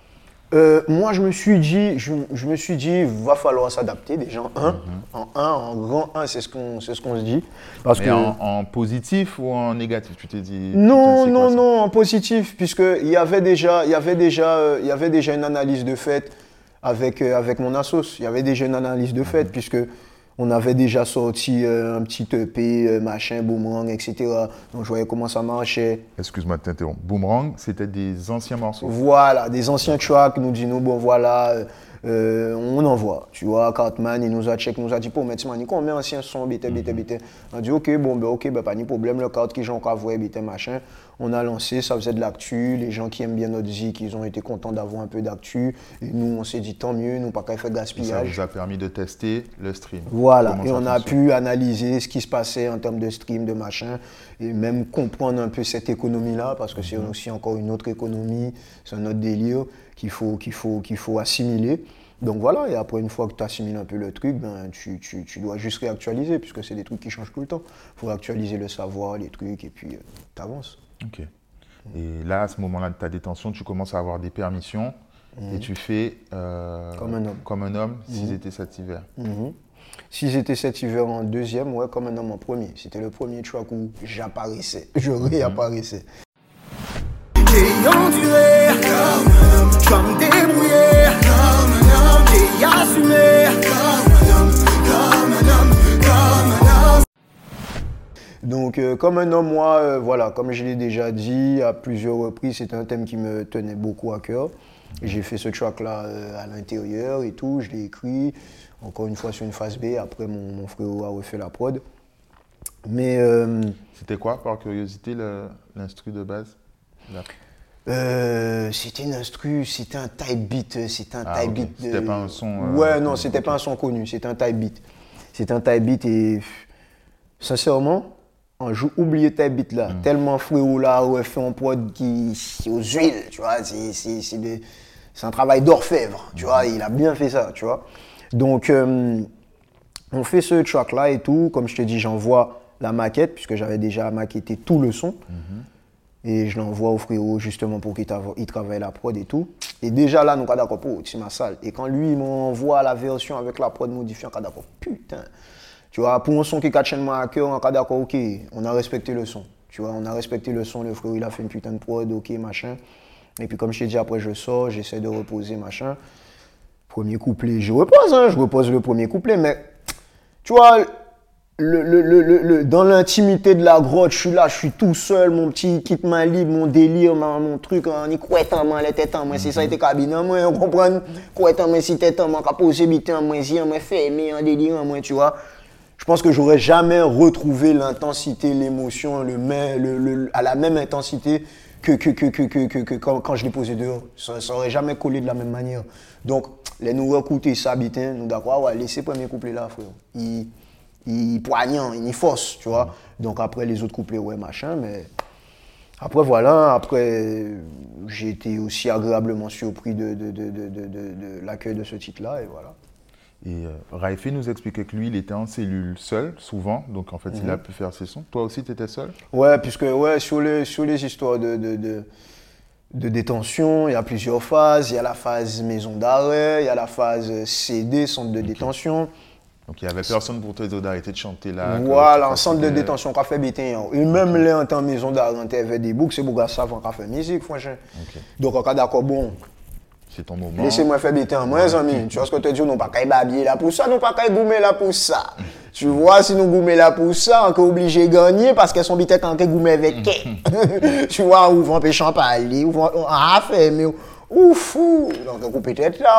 Euh, moi, je me suis dit, je, je me suis dit, va falloir s'adapter déjà en un, en un, en grand 1, c'est ce qu'on c'est ce qu'on se dit. Parce Mais que en, en positif ou en négatif? Tu t'es dit. Non, non, quoi non, en positif, puisqu'il y avait déjà, il y avait déjà, euh, il y avait déjà une analyse de fait avec, euh, avec mon assos. Il y avait déjà une analyse de fait, puisque on avait déjà sorti euh, un petit EP, euh, machin, boomerang, etc. Donc je voyais comment ça marchait. Excuse-moi de t'interrompre. Boomerang, c'était des anciens morceaux. Voilà, des anciens tracks, nous disons, bon voilà, euh, on envoie, tu vois, Cartman, il nous a check, il nous a dit, pour mettre on met ancien son, bité, bité, bité. On a dit, ok, bon, ben, ok, ben, pas de problème, le carte qui j'en voix, bité, machin. On a lancé, ça faisait de l'actu, les gens qui aiment bien notre zik, ils ont été contents d'avoir un peu d'actu. Et nous, on s'est dit, tant mieux, nous, pas qu'à faire Ça gaspillage. vous a permis de tester le stream. Voilà, et ça on a pu analyser ce qui se passait en termes de stream, de machin, et même comprendre un peu cette économie-là, parce que c'est Mhm. aussi encore une autre économie, c'est un autre délire qu'il faut, qu'il faut, qu'il faut assimiler. Donc voilà, et après, une fois que tu assimiles un peu le truc, ben, tu, tu- tu dois juste réactualiser, puisque c'est des trucs qui changent tout le temps. Il faut réactualiser le savoir, les trucs, et puis tu avances. Ok. Et là, à ce moment-là de ta détention, tu commences à avoir des permissions et tu fais euh, Mhm. Comme un homme. Comme un homme, s'ils étaient cet hiver. Si j'étais cet hiver en deuxième, ouais, comme un homme en premier. C'était le premier track où j'apparaissais, je réapparaissais. J'ai enduré, je vais me débrouiller, j'ai assumé, Donc, euh, comme un homme, moi, euh, voilà, comme je l'ai déjà dit à plusieurs reprises, c'était un thème qui me tenait beaucoup à cœur. J'ai fait ce track-là euh, à l'intérieur et tout, je l'ai écrit, encore une fois sur une phase B, après mon, mon frérot a refait la prod. Mais euh, C'était quoi, par curiosité, l'instru de base? Là. Euh, c'était une instru, c'était un type beat, euh, c'était un Ah, type beat. C'était pas un son, euh, ouais, non, c'était pas un son connu, c'était un type beat. C'était un type beat et sincèrement, un jour oublié type beat Mm. là, tellement frérot là, ouais, fait en prod qui aux huiles, tu vois, c'est- c'est c'est des- c'est un travail d'orfèvre, tu Mm. vois, il a bien fait ça, tu vois. Donc, euh, on fait ce track là et tout, comme je te dis, j'envoie la maquette, puisque j'avais déjà maquetté tout le son. Et je l'envoie au frérot justement pour qu'il trava- il travaille la prod et tout. Et déjà là, nous sommes d'accord pour c'est ma salle. Et quand lui, il m'envoie la version avec la prod modifiée, on d'accord, putain. Tu vois, pour un son qui est chaînement à cœur, on d'accord, ok, on a respecté le son. Tu vois, on a respecté le son, le frérot, il a fait une putain de prod, ok, machin. Et puis comme je t'ai dit, après je sors, j'essaie de reposer, machin. Premier couplet, je repose, hein, je repose le premier couplet, mais tu vois, le, le- le- dans l'intimité de la grotte, je suis là, je suis tout seul, mon petit kit main libre, mon délire, ma- mon truc, on y couette en main, les têtes en main, c'est ça, était cabine en main, on comprend, couette en main, si tête en main, qu'a posé bite en main, si en fait aimer, un délire en main, tu vois. Je pense que j'aurais jamais retrouvé l'intensité, l'émotion, le, le- à la même intensité que, que, que, que, que, quand, quand je l'ai posé dehors. Ça, ça aurait jamais collé de la même manière. Donc, les nous écouter ça, nous d'accord, ouais, laissez premier couplet là, frère. Il, il poignant, il force, tu vois. Donc après les autres couplets, ouais, machin, mais après voilà, après j'ai été aussi agréablement surpris de, de, de, de, l'accueil de ce titre-là, et voilà. Et euh, Raifé nous expliquait que lui, il était en cellule seul, souvent, donc en fait, il Mhm. a pu faire ses sons. Toi aussi, tu étais seul? Ouais, puisque ouais, sur, les, sur les histoires de, de, de, de détention, il y a plusieurs phases. Il y a la phase maison d'arrêt, il y a la phase CD, centre de détention. Donc il n'y avait personne pour te dire d'arrêter de chanter là. Voilà, en centre de détention, qu'a fait bétain. Et même les en temps maison d'arrêt, on avait des boucles, c'est beaucoup savant qu'a fait musique, franchement. Donc, on d'accord, bon, C'est ton moment. laissez-moi faire bétain, moi, les amis. Tu vois ce que te dis, nous pas qu'à babiller là pour ça, nous pas qu'à goumer là pour ça. Tu vois, si nous goumer là pour ça, on est obligé de gagner parce qu'elles sont bétain quand on goumer avec elle. Tu vois, ou vont pécher en parler, ou vont en faire, mais ouf, donc on peut être là.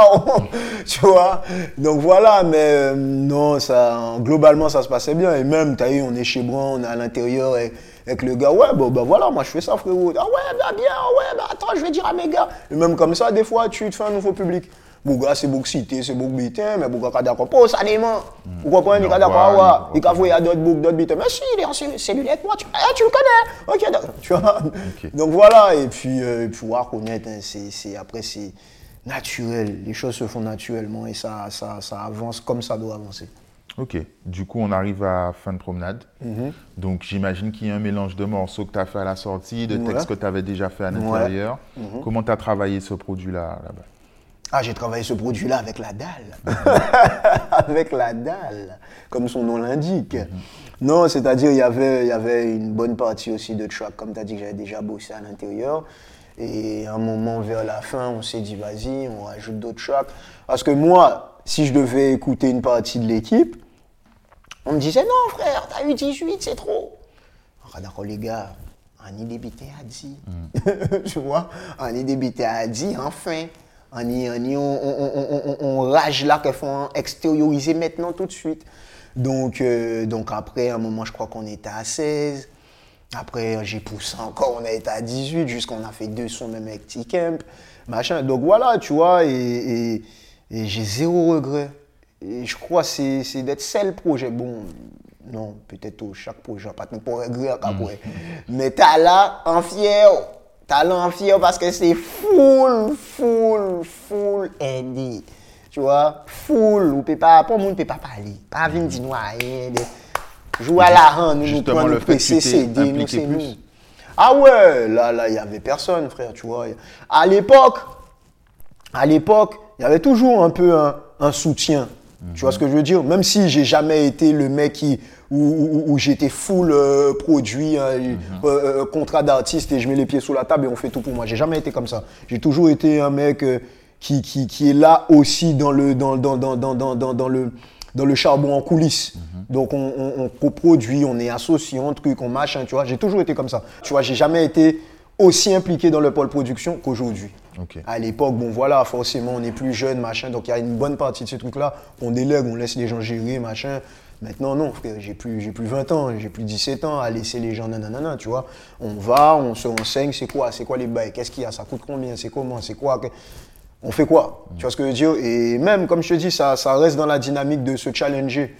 tu vois. Donc voilà, mais euh, non, ça, globalement, ça se passait bien. Et même, t'as vu, on est chez moi, on est à l'intérieur et avec le gars, ouais, bon, bah voilà, moi je fais ça, frérot. Ah ouais, bah bien, ouais, bah attends, je vais dire à mes gars. Et même comme ça, des fois, tu te fais un nouveau public. Bon, gars, c'est beaucoup cité, c'est beaucoup bitin, mais beaucoup d'accord. Pas ça dément. Vous comprenez, il Il d'accord. Il a à d'autres boucs, d'autres. Mais si, il est en cellule- cellule avec moi, tu, ah, tu le connais. Ok, d'accord. Tu vois. Donc voilà, et puis, euh, et puis voir connaître, hein, c'est, après, c'est naturel. Les choses se font naturellement et ça, ça, ça avance comme ça doit avancer. Ok, du coup on arrive à fin de promenade. Mhm. Donc j'imagine qu'il y a un mélange de morceaux que tu as fait à la sortie, de textes que tu avais déjà fait à Ouais. Mhm. l'intérieur. Comment tu as travaillé ce produit-là là-bas? Ah, j'ai travaillé ce produit-là avec la dalle. avec la dalle, comme son nom l'indique. Non, c'est-à-dire, il y avait, il y avait une bonne partie aussi de track, comme tu as dit que j'avais déjà bossé à l'intérieur. Et à un moment, vers la fin, on s'est dit, vas-y, on rajoute d'autres tracks. Parce que moi, si je devais écouter une partie de l'équipe, on me disait, non, frère, t'as eu 18, c'est trop. D'accord, les gars, on est débité à 10. tu vois, on est débité à 10, enfin. On y, on, y- on, rage là qu'il faut extérioriser maintenant tout de suite. Donc, euh, donc après, à un moment, je crois qu'on était à 16. Après, j'ai poussé encore, on a été à 18, jusqu'on a fait deux sons même avec T-Camp, machin. Donc voilà, tu vois, et, et- et j'ai zéro regret. Et je crois que c'est d'être seul projet. Bon, non, peut-être au chaque projet, pas de pour regret après. Mais t'as là, en fier, en fier parce que c'est full, full, full aidé. Tu vois, full, ou peut pas, pour le monde peut pas parler. Pas venir dire nous Jouer à la rang, nous nous Justement, prendre le nous t'es CD, nous c'est nous. Ah ouais, là, là, il y avait personne, frère, tu vois. À l'époque, à l'époque, il y avait toujours un peu un, un soutien. Tu vois ce que je veux dire? Même si j'ai jamais été le mec qui, où, où- où j'étais full euh, produit, hein, euh, euh, contrat d'artiste et je mets les pieds sous la table et on fait tout pour moi. J'ai jamais été comme ça. J'ai toujours été un mec qui, qui, qui est là aussi dans le, dans, dans, dans, dans, dans, dans, dans le, dans le charbon en coulisses. Donc on, on, on coproduit, on est associé, on truc, on machin, tu vois. J'ai toujours été comme ça. Tu vois, j'ai jamais été aussi impliqué dans le pôle production qu'aujourd'hui. À l'époque, bon voilà, forcément, on est plus jeune, machin, donc il y a une bonne partie de ces trucs-là qu'on délègue, on laisse les gens gérer, machin. Maintenant, non, j'ai plus, plus 20 ans, j'ai plus 17 ans à laisser les gens, nanana, tu vois. On va, on se renseigne, c'est quoi, c'est quoi les bails, qu'est-ce qu'il y a, ça coûte combien, c'est comment, c'est quoi, on fait quoi Tu vois ce que je veux dire? Et même, comme je te dis, ça, ça reste dans la dynamique de se challenger.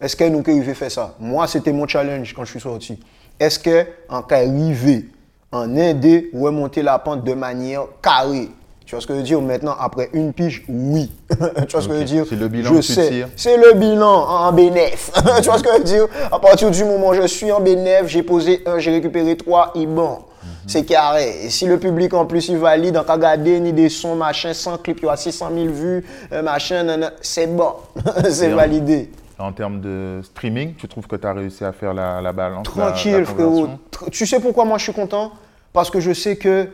Est-ce que nous, arrivé fait ça? Moi, c'était mon challenge quand je suis sorti. Est-ce que en cas arrivé, en aider, remonter la pente de manière carrée Tu vois ce que je veux dire Maintenant, après une pige, oui. tu vois ce que je veux dire? C'est le bilan Je que tu sais. tires. C'est le bilan en bénéf. tu vois ce que je veux dire? À partir du moment où je suis en bénéf, j'ai posé un, j'ai récupéré trois, il bon. C'est carré. Et si le public en plus il valide, en regarder ni des sons, machin, sans clip, il y a 600 000 vues, euh, machin, c'est bon. c'est Et validé. En termes de streaming, tu trouves que tu as réussi à faire la, la balance la- la Tranquille, frérot. Tu sais pourquoi moi je suis content? Parce que je sais que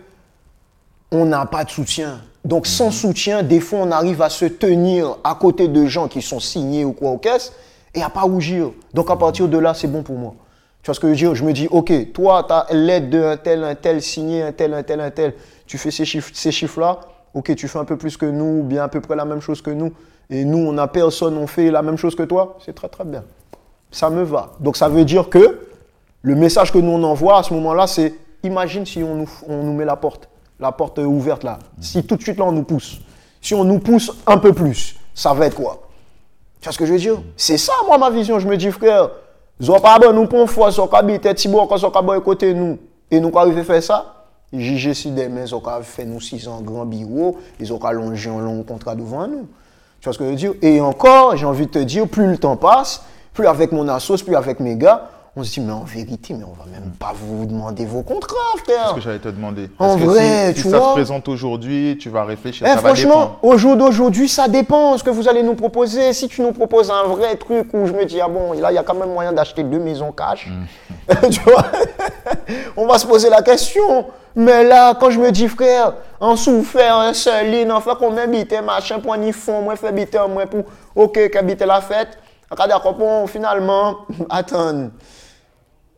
on n'a pas de soutien. Donc sans soutien, des fois on arrive à se tenir à côté de gens qui sont signés ou quoi au caisse et à pas rougir. Donc à partir de là, c'est bon pour moi. Tu vois ce que je veux dire? Je me dis, ok, toi, tu as l'aide d'un tel, un tel, signé, un tel, un tel, un tel. Tu fais ces chiffres- ces chiffres-là, ok, tu fais un peu plus que nous, ou bien à peu près la même chose que nous. Et nous, on n'a personne, on fait la même chose que toi. C'est très très bien. Ça me va. Donc ça veut dire que le message que nous on envoie à ce moment-là, c'est imagine si on nous, on nous met la porte, la porte ouverte là. Si tout de suite là on nous pousse. Si on nous pousse un peu plus, ça va être quoi? Tu vois ce que je veux dire? C'est ça moi ma vision. Je me dis frère, ils pas bon nous une fois, ont habité Thibaut, quand ils ont côté nous. Et nous arrivé faire ça, JG si demain ils ont fait nous six ans grand bureau, ils ont allongé un long contrat devant nous. Tu vois ce que je veux dire? Et encore, j'ai envie de te dire, plus le temps passe, plus avec mon assos, plus avec mes gars, on se dit, mais en vérité, mais on va même pas vous demander vos contrats, C'est ce frère. que j'allais te demander. En que vrai, si, tu si ça se présente aujourd'hui, tu vas réfléchir. Eh, ça franchement, au jour d'aujourd'hui, ça dépend ce que vous allez nous proposer. Si tu nous proposes un vrai truc où je me dis, ah bon, là, il y a quand même moyen d'acheter deux maisons cash, Mm. tu vois, on va se poser la question. Mais là, quand je me dis, frère, en souffert, un seul ligne, enfin, qu'on habite, machin, pour y fond, moi, fait habiter, moi, pour, ok, qu'habiter la fête. D'accord, bon, finalement, attends.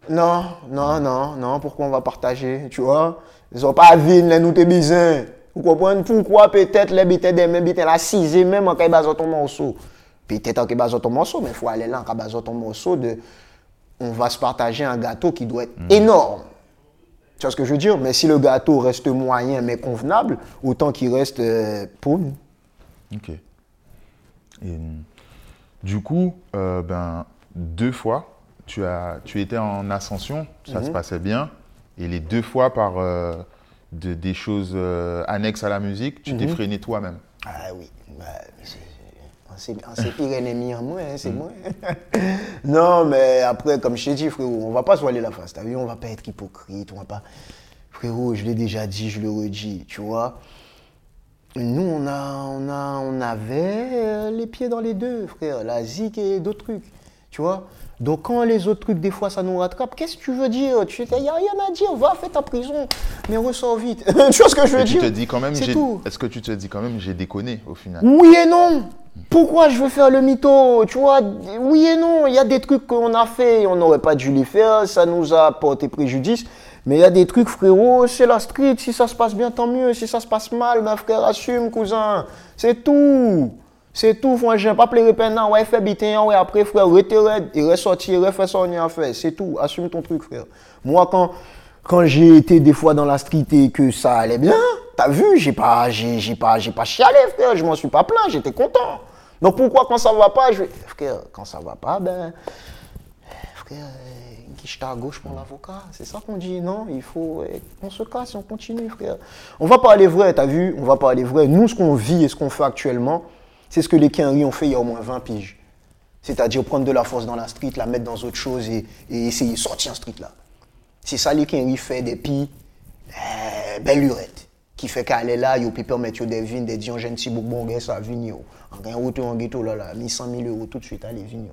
Non, non, non, non, pourquoi on va partager, tu vois? Ils ont pas vu, là, nous, t'es bizarre. Vous comprenez? Pourquoi peut-être les bêtes des mêmes bêtes la sixième même en cas de ton morceau? Peut-être en cas de ton morceau, mais il faut aller là en cas de ton morceau de on va se partager un gâteau qui doit être énorme. Tu vois ce que je veux dire? Mais si le gâteau reste moyen mais convenable, autant qu'il reste euh, pour nous. Ok. Et, du coup, euh, ben, deux fois, tu, as, tu étais en ascension, ça Mhm. se passait bien. Et les deux fois, par euh, de- des choses euh, annexes à la musique, tu Mhm. t'es freiné toi-même. Ah oui, bah, c'est- pire ennemi en moi, hein, c'est moi. non, mais après, comme je t'ai dit, frérot, on va pas se voiler la face, t'as vu, on va pas être hypocrite, on va pas... Frérot, je l'ai déjà dit, je le redis, tu vois. Nous, on, a, on, a, on avait les pieds dans les deux, frère, la zik et d'autres trucs, tu vois. Donc quand les autres trucs, des fois, ça nous rattrape, qu'est-ce que tu veux dire? Tu Il n'y a rien à dire, va, fais ta prison, mais ressors vite. tu vois ce que je veux dire? te dis quand même, C'est tout. est-ce que tu te dis quand même, j'ai déconné au final? Oui et non. Pourquoi je veux faire le mytho? Tu vois, oui et non. Il y a des trucs qu'on a fait on n'aurait pas dû les faire. Ça nous a porté préjudice. Mais il y a des trucs, frérot, c'est la street. Si ça se passe bien, tant mieux. Si ça se passe mal, ben frère, assume, cousin. C'est tout. C'est tout, frangin. Pas pleurer pendant, ouais, fais bitin, ouais, après, frère, retirer, et ressortir, refais ça, on y a fait. C'est tout. Assume ton truc, frère. Moi, quand, quand j'ai été des fois dans la street et que ça allait bien, t'as vu, j'ai pas, j'ai, j'ai pas, j'ai pas chialé, frère. Je m'en suis pas plaint, j'étais content. Donc pourquoi quand ça va pas, vais, frère, quand ça va pas, ben, frère, euh, guiche à gauche pour l'avocat. C'est ça qu'on dit, non? Il faut qu'on se casse, on continue, frère. On va pas aller vrai, t'as vu? On va pas aller vrai. Nous, ce qu'on vit et ce qu'on fait actuellement, c'est ce que les Kenry ont fait il y a au moins 20 piges. C'est-à-dire prendre de la force dans la street, la mettre dans autre chose et, essayer de sortir en street là. C'est ça les Kenry fait depuis euh, belle lurette. Qui fait qu'elle est là, il peut permettre des vignes, des diogènes, si bon, bon, ça yo. En gagnant auto en ghetto, là, là, 1100 000 euros tout de suite, allez, vignes.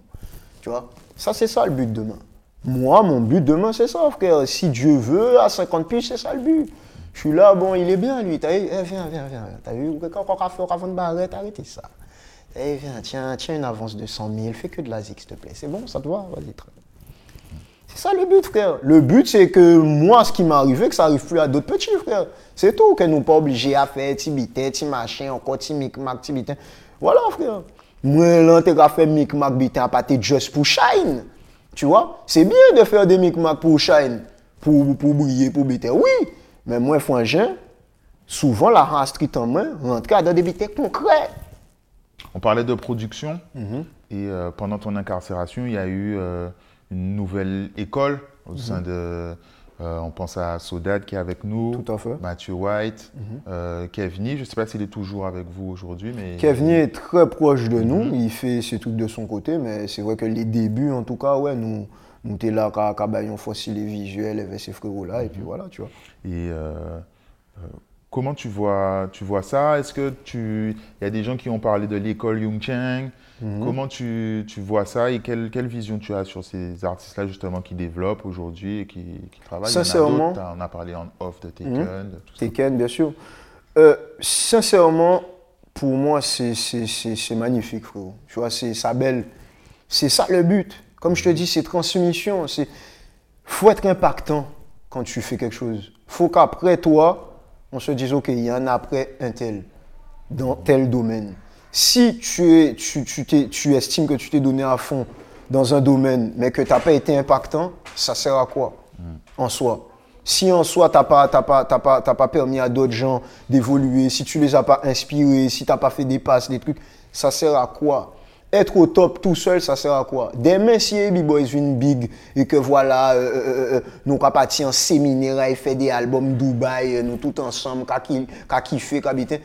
Tu vois? Ça, c'est ça le but demain. Moi, mon but demain, c'est ça, frère. Si Dieu veut, à 50 piges, c'est ça le but. Je suis là, bon, il est bien, lui. T'as vu, eh, viens, viens, viens. T'as vu, quand on a fait avant de barrette, arrêtez ça. Eh, viens, tiens, tiens une avance de 100 000, fais que de la s'il te plaît. C'est bon, ça te va? Vas-y, très c'est ça le but, frère. Le but, c'est que moi, ce qui m'est arrivé, que ça arrive plus à d'autres petits, frère. C'est tout, que nous pas obligés à faire petit bitin, machin, encore petit micmac. Voilà, frère. Moi, là, t'es qu'à faire micmac, bitin, pas t'es juste pour shine. Tu vois? C'est bien de faire des micmac pour shine, pour, pour briller, pour bitin. Oui, mais moi, frangin, souvent, la race street en main, rentrer dans des bitins concrets. On parlait de production. Et euh, pendant ton incarcération, il y a eu euh, une nouvelle école au sein de. euh, on pense à Sodad qui est avec nous. Tout à fait. Matthew White, euh, Kevni. Je ne sais pas s'il est toujours avec vous aujourd'hui, mais. Kevni est très proche de nous, il fait ses trucs de son côté, mais c'est vrai que les débuts, en tout cas, ouais, nous, nous t'es là, quand quand on fossile les visuels avec ces frérots-là, et puis voilà, tu vois. Et comment tu vois, tu vois ça? Est-ce que tu. Il y a des gens qui ont parlé de l'école Yung Chang. Mhm. Comment tu, tu vois ça et quelle, quelle vision tu as sur ces artistes-là justement qui développent aujourd'hui et qui, qui travaillent? Il y en a Sincèrement. d'autres, t'as- On a parlé en off de Taken, Mhm. de tout ça. Tekken, bien sûr. Euh, sincèrement, pour moi, c'est- magnifique, frérot. Tu vois, c'est ça belle. C'est ça le but. Comme je te dis, c'est transmission. C'est faut être impactant quand tu fais quelque chose. faut qu'après toi, on se dise, OK, il y en a après un tel, dans tel domaine. Si tu, es, tu, tu, tu estimes que tu t'es donné à fond dans un domaine, mais que tu n'as pas été impactant, ça sert à quoi en soi? Si en soi, tu n'as pas, pas, pas, pas permis à d'autres gens d'évoluer, si tu les as pas inspirés, si tu n'as pas fait des passes, des trucs, ça sert à quoi? Être au top tout seul, ça sert à quoi? Demain, si B-Boys viennent big et que voilà, euh, euh, euh, nous sommes partis en séminaire et fait des albums Dubaï, euh, nous tous ensemble, qu'à ki- qu'à kiffer, qu'à habiter.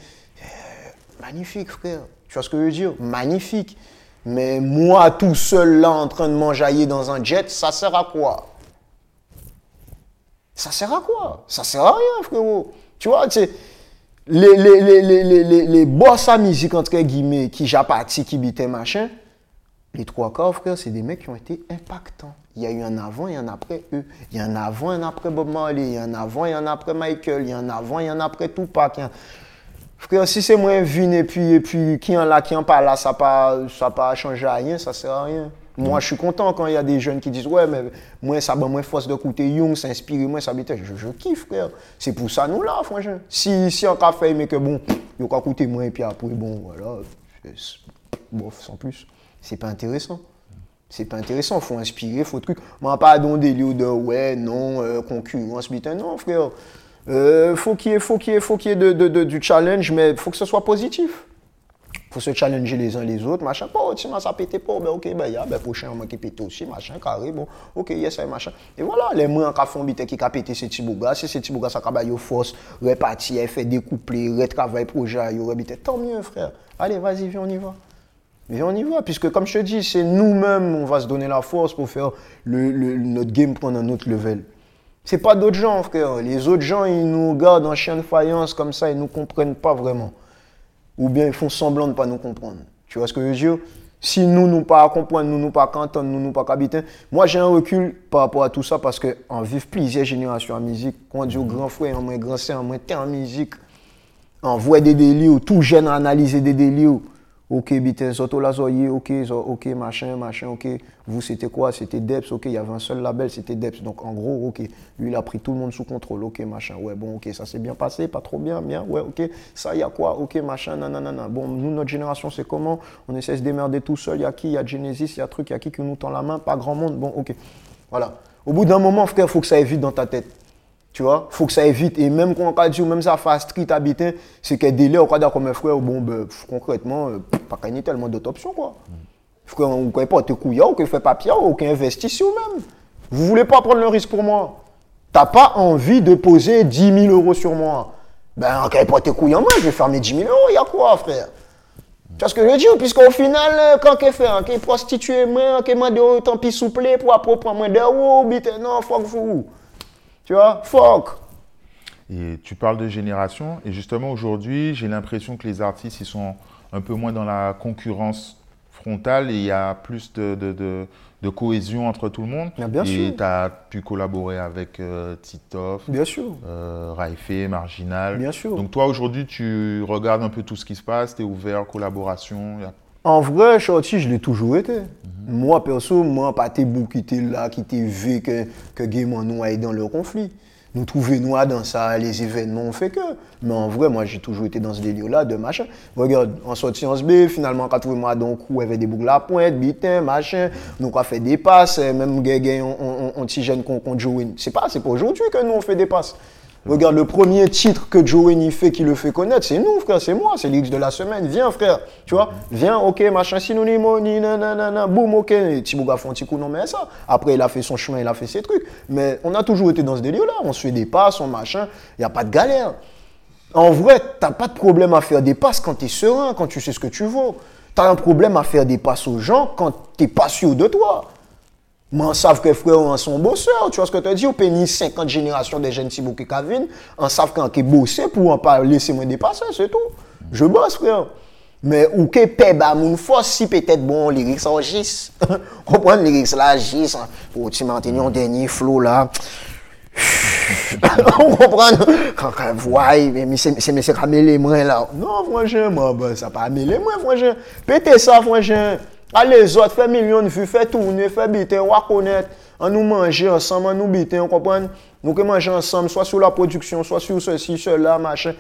Magnifique, frère. Tu vois ce que je veux dire? Magnifique. Mais moi, tout seul, là, en train de m'enjailler dans un jet, ça sert à quoi? Ça sert à quoi? Ça sert à rien, frérot. Tu vois, tu sais, les, les, les, les, les, les, boss à musique, entre guillemets, qui j'appartis, qui bitaient, machin, les trois quarts, frère, c'est des mecs qui ont été impactants. Il y a eu un avant et un après eux. Il y a un avant et un après Bob Marley. Il y a un avant et un après Michael. Il y a un avant et un après Tupac. Un- Frère, si c'est moins vine et puis, et puis qui en là, qui en pas là, ça pas, ça pas changé à rien, ça sert à rien. Moi, je suis content quand il y a des jeunes qui disent Ouais, mais moi, ça m'a moins force de écouter Young, s'inspirer, moi, ça m'était. Je, kiffe, frère. C'est pour ça, nous, là, franchement. Si, si on a fait, mais que bon, il a écouter moins, et puis après, bon, voilà, bof, sans plus. C'est pas intéressant. C'est pas intéressant, faut inspirer, faut truc. Moi, pas dans des lieux de ouais, non, euh, concurrence, putain, non, frère. Euh, faut qu'il y ait, faut qu'il y ait, faut qu'il y ait de- du challenge, mais faut que ce soit positif. Faut se challenger les uns les autres, machin. Bon, si ça pète pas, ben ok, ben y'a, ben prochain qui pète aussi, machin, carré, bon, ok, yes, machin. Et voilà, les moins qui font bite qui a pété ces petits bougas, si ces petits bougas ça a force, répartir, fait découpler, retravailler projet, yo, rebite, tant mieux, frère. Allez, vas-y, viens, on y va. Mais on y va, puisque comme je te dis, c'est nous-mêmes, on va se donner la force pour faire le- notre game prendre un autre level. C'est pas d'autres gens, frère. Les autres gens, ils nous regardent en chien de faïence comme ça, ils nous comprennent pas vraiment. Ou bien ils font semblant de pas nous comprendre. Tu vois ce que je veux dire? Si nous, nous pas comprendre, nous, nous pas entendre, nous, nous pas habiter. Moi, j'ai un recul par rapport à tout ça parce que en vivre plusieurs générations en musique, quand on dit au grand frère, en moins grand sœur, en moins en musique, on voit des délires, tout jeune à analyser des délires. Ok, bitin, la Zoye, ok, ok, machin, machin, ok. Vous, c'était quoi? C'était Deps, ok, il y avait un seul label, c'était Deps. Donc, en gros, ok, lui, il a pris tout le monde sous contrôle, ok, machin. Ouais, bon, ok, ça s'est bien passé, pas trop bien, bien, ouais, ok. Ça, il y a quoi? Ok, machin, nanana. Bon, nous, notre génération, c'est comment? On essaie de se démerder tout seul. Il y a qui? Il y a Genesis, il y a truc, il y a qui qui nous tend la main? Pas grand monde. Bon, ok. Voilà. Au bout d'un moment, frère, il faut que ça aille vite dans ta tête. Tu vois, faut que ça aille vite. Et même quand on dit, ou même ça fait street habitant, c'est que délai, on dire comme un frère, bon, ben, concrètement, euh, pas qu'il y ait tellement d'autres options, quoi. Frère, on ne connaît pas tes couilles, ou qu'il fait papier, ou qu'il investit sur même. Vous voulez pas prendre le risque pour moi T'as pas envie de poser 10 000 euros sur moi Ben, on ne pas tes couilles en main, je vais faire mes 10 000 euros, il y a quoi, frère? Tu vois ce que je dire? Puisqu'au final, euh, quand qu'elle fait, hein, qu'elle prostitue, moi, m'a dit, oh, tant pis, souple, pour apprendre moins bite, non, fuck vous. Tu vois, fuck. Et tu parles de génération, et justement aujourd'hui, j'ai l'impression que les artistes, ils sont un peu moins dans la concurrence frontale et il y a plus de, de- de- de cohésion entre tout le monde. Ah, bien et sûr. tu as pu collaborer avec euh, Titoff, Bien sûr. euh, Raifé, Marginal. Bien sûr. Donc toi aujourd'hui, tu regardes un peu tout ce qui se passe, tu es ouvert, collaboration. il y a- En vrai, je l'ai toujours été. Moi, perso, moi, pas tes bouts qui étaient là, qui étaient vu que, que Game On aidé dans le conflit. Nous trouver nous dans ça, les événements ont fait que. Mais en vrai, moi, j'ai toujours été dans ce délire-là de machin. Regarde, en sortie en B, finalement, quand trouvé moi donc y avait des boucles à pointe, bitin, machin, nous on fait des passes, euh, même gay, on, on, on, petit jeune qu'on joue. C'est pas, c'est pas aujourd'hui que nous on fait des passes. Regarde, le premier titre que Joe y fait qui le fait connaître, c'est nous, frère, c'est moi, c'est l'X de la semaine. Viens, frère, tu vois, viens, ok, machin, synonyme, nanana, boum, ok. Et Thibouga fait un petit coup, non, mais ça. Après, il a fait son chemin, il a fait ses trucs. Mais on a toujours été dans ce délire-là. On se fait des passes, on machin, il n'y a pas de galère. En vrai, t'as pas de problème à faire des passes quand tu es serein, quand tu sais ce que tu vaux. Tu as un problème à faire des passes aux gens quand tu pas sûr de toi. Man sav ke fwe ou an son bose, ou tu waz ke te di, ou pe ni 50 jenerasyon de jen tibou ki kavin, an sav kan ke bose pou an pa lese mwen depase, se tou. Je bose fwe ou. Men ou ke pe ba moun fos si petet bon lirik sa ou jis. ou pon lirik sa la jis, ou ti manteni yon denye flow la. Ou kompran, kankan vway, se mese ka mele mwen la. Non, fwanjen, mwen, sa pa mele mwen, fwanjen. Pete sa, fwanjen. Allez les autres fait millions de vues, fait tourner, fait biter, on va connaître. On nous manger ensemble, on nous biter, on comprend? Nous que manger ensemble, soit sur la production, soit sur ceci, cela, machin.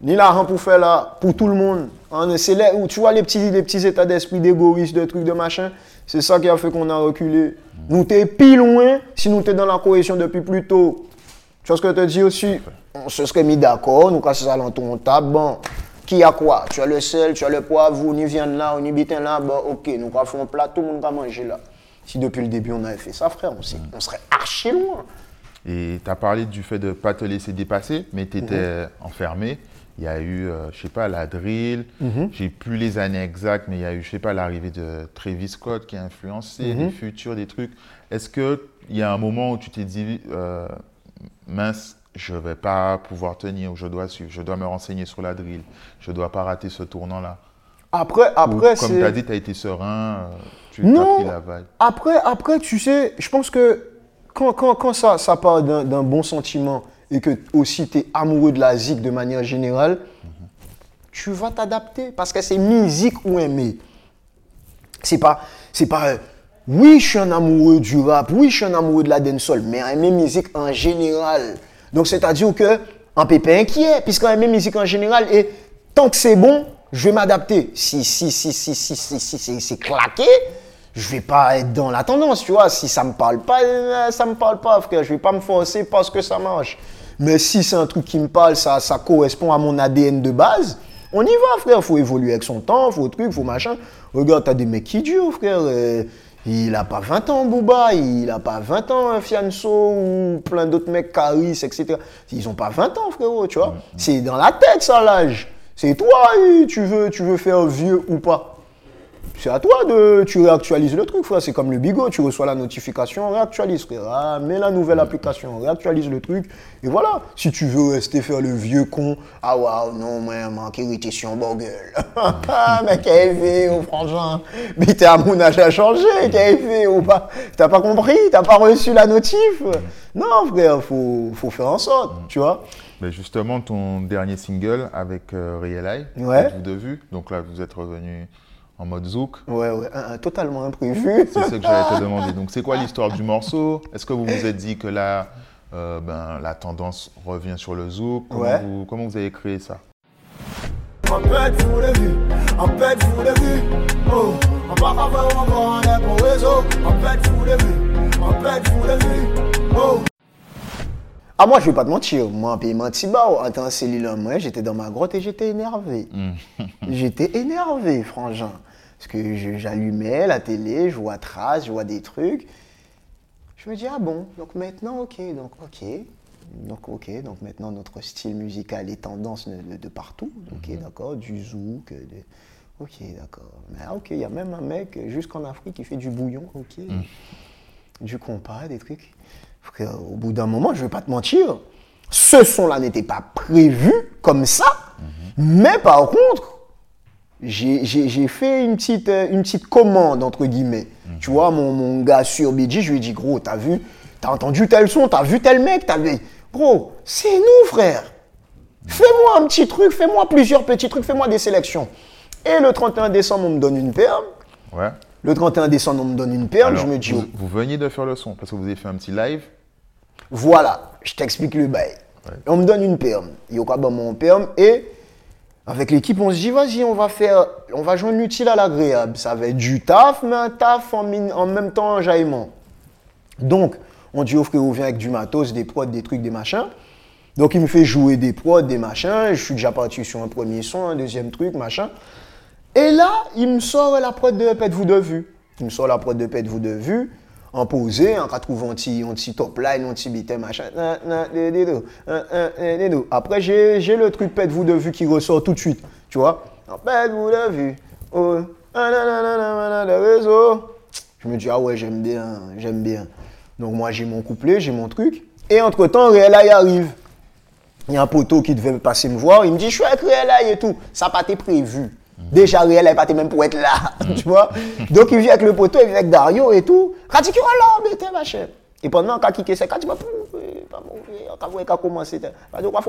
Ni l'argent pour faire là, pour tout le monde. On- C'est là où tu petits, les petits états d'esprit d'égoïsme, de trucs, de machin? C'est ça qui a fait qu'on a reculé. Nous t'es pile loin si nous t'es dans la cohésion depuis plus tôt. Tu ce que je te dis aussi? On se serait mis d'accord, nous cassons ça dans ton table. Bon, qui a quoi? Tu as le sel, tu as le poivre, on y vient là, on y bitin là. Bon, ok, nous avons fait un plat, tout le monde va manger là. Si depuis le début on avait fait ça, frère, on, on serait archi loin. Et tu as parlé du fait de ne pas te laisser dépasser, mais tu étais Mhm. enfermé. Il y a eu, euh, je sais pas, la drill. Mhm. J'ai plus les années exactes, mais il y a eu, je sais pas, l'arrivée de Travis Scott qui a influencé, Mhm. les futurs, des trucs. Est-ce qu'il y a un moment où tu t'es dit, euh, mince, je vais pas pouvoir tenir, je dois suivre, je dois me renseigner sur la drill, je dois pas rater ce tournant-là Après, Ou, après, Comme tu as dit, tu as été serein, euh, tu as Non. pris la vague. Après, après, tu sais, je pense que quand, quand, quand ça, ça part d'un bon sentiment et que aussi tu es amoureux de la zik de manière générale, tu vas t'adapter parce que c'est musique ou aimer. C'est pas, c'est pas, euh, oui, je suis un amoureux du rap, oui, je suis un amoureux de la dancehall, mais aimer musique en général. Donc, c'est-à-dire que, un pépin inquiet, puisqu'on aime musique en général, et tant que c'est bon, je vais m'adapter. Si, si, si, si, si, si, si, si c'est claqué, je vais pas être dans la tendance, tu vois. Si ça me parle pas, euh, ça me parle pas, frère. Je vais pas me forcer parce que ça marche. Mais si c'est un truc qui me parle, ça, correspond à mon ADN de base, on y va, frère. Faut évoluer avec son temps, faut truc, faut machin. Regarde, t'as des mecs qui durent, frère. Il a pas 20 ans, Booba. Il a pas 20 ans, Fianso ou plein d'autres mecs, Caris, etc. Ils ont pas 20 ans, frérot, tu vois. C'est dans la tête, ça, l'âge. C'est toi, tu veux, tu veux faire vieux ou pas. C'est à toi de. Tu réactualises le truc, frère. C'est comme le bigot. Tu reçois la notification, réactualise, frère. Ah, mets la nouvelle application, réactualise le truc. Et voilà. Si tu veux rester faire le vieux con, ah waouh, non, moi, manqué irritation, bon gueule. Ah, mais qu'est-ce fait, oh, frangin? Mais t'es à mon âge à changer, qu'est-ce ou pas? T'as pas compris? T'as pas reçu la notif? Non, frère, faut, faut faire en sorte, tu vois. Mais justement, ton dernier single avec euh, Real Eye, Ouais. de vue? Donc là, vous êtes revenu en mode zouk. Ouais, ouais, un- un- totalement imprévu. C'est ce que j'allais te demander. Donc, c'est quoi l'histoire du morceau? Est-ce que vous vous êtes dit que là, euh, ben, la tendance revient sur le zouk? Comment, Ouais. vous, comment vous avez créé ça? En pète vous vu, en pète vous vu. Oh, en encore un air pour réseau. En pète vous vu, en pète vous vu. Oh. Ah, moi, je vais pas te mentir. Moi, en paiement Tibao, en tant cellulaire, moi, j'étais dans ma grotte et j'étais énervé. j'étais énervé, frangin. Parce que j'allumais la télé, je vois Trace, je vois des trucs. Je me dis, ah bon, donc maintenant, ok, donc ok. Donc, ok, donc maintenant, notre style musical est tendance de, de- de partout. Ok, d'accord, du zouk, de- ok, d'accord. Mais ah, ok, il y a même un mec jusqu'en Afrique qui fait du bouillon, ok. Du compas, des trucs. Au bout d'un moment, je vais pas te mentir, ce son-là n'était pas prévu comme ça. Mais par contre, j'ai- fait une petite, euh, une petite commande, entre guillemets. Tu vois, mon, mon gars sur BG, je lui ai dit, gros, t'as vu, t'as entendu tel son, t'as vu tel mec, t'as vu. Gros, c'est nous, frère. Fais-moi un petit truc, fais-moi plusieurs petits trucs, fais-moi des sélections. Et le 31 décembre, on me donne une perle. Ouais. Le 31 décembre, on me donne une perle. Alors, je me dis, vous, oh, vous veniez de faire le son parce que vous avez fait un petit live. Voilà, je t'explique le bail. On me donne une perme. Yoka donne mon perme et avec l'équipe, on se dit, vas-y, on va faire, on va l'utile à l'agréable. Ça va être du taf, mais un taf en même temps un jaillement. Donc, on dit au frérot, viens avec du matos, des prods, des trucs, des machins. Donc, il me fait jouer des prods, des machins. Je suis déjà parti sur un premier son, un deuxième truc, machin. Et là, il me sort la prod de Pète-vous de vue. Il me sort la prod de Pète-vous de vue, en posé, en trouvé un petit, top line, un petit beat, machin. Après, j'ai le truc Pète-vous de vue qui ressort tout de suite. Tu vois En Pète-vous de vue. Oh, de réseau. Je me dis, ah ouais, j'aime bien, j'aime bien. Donc, moi, j'ai mon couplet, j'ai mon truc. Et entre-temps, Réel Eye arrive. Il y a un poteau qui devait passer me voir. Il me dit, je suis avec Réel Eye et tout. Ça n'a pas été prévu. Déjà, Réel n'a pas même pour être là. tu vois Donc, il vient avec le poteau, il vient avec Dario et tout. Quand il dit, là, mais t'es machin. Et pendant qu'il kické, c'est quand il va prouver, pas mauvais. Quand il a commencé, pas de quoi.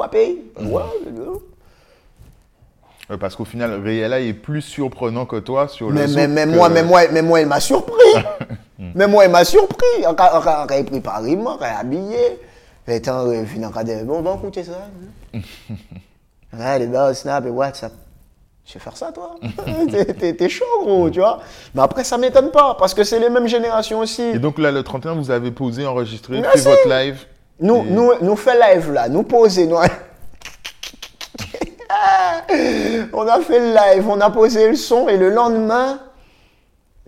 Euh, parce qu'au final, Réela est plus surprenant que toi sur le Mais, mais, mais que- moi, mais, moi, mais moi, il m'a surpris. mais moi, il m'a surpris. On a préparé, on a habillé. Et tant, on a dit, bon, on va écouter ça. hein. Ouais, les gars, Snap et WhatsApp. Je sais faire ça, toi T'es- chaud, gros, tu vois. Mais après, ça m'étonne pas, parce que c'est les mêmes générations aussi. Et donc là, le 31, vous avez posé, enregistré, Merci. fait votre live. Nous, Et- nous, nous fait live là, nous poser, nous. on a fait le live, on a posé le son et le lendemain,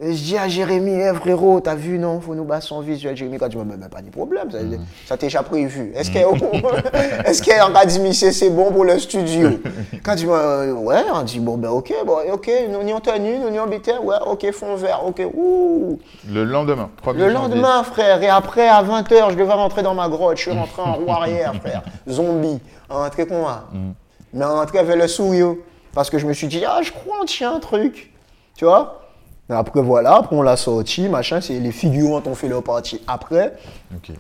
je dis à Jérémy, eh, frérot, t'as vu, non, faut nous battre son visuel. Jérémy, quand tu m'as dit, pas de problème, ça, ça t'est déjà prévu. Est-ce qu'elle est-ce qu'elle en cas dit, monsieur, c'est bon pour le studio? Quand tu m'as dit, ouais, on dit, bon, ben ok, bon, ok, nous n'y en tenue, nous n'y en bité, ouais, ok, fond vert, ok, ouh. Le lendemain, 1er Le lendemain, frère, et après, à 20h, je devais rentrer dans ma grotte. Je suis rentré en roue arrière, frère. Zombie. Rentré con moi. Mais rentré vers le sourire. Parce que je me suis dit, ah, je crois, on tient un truc. Tu vois? Après, voilà, après, on l'a sorti, machin. C'est les figurants ont fait leur partie après. Ouais,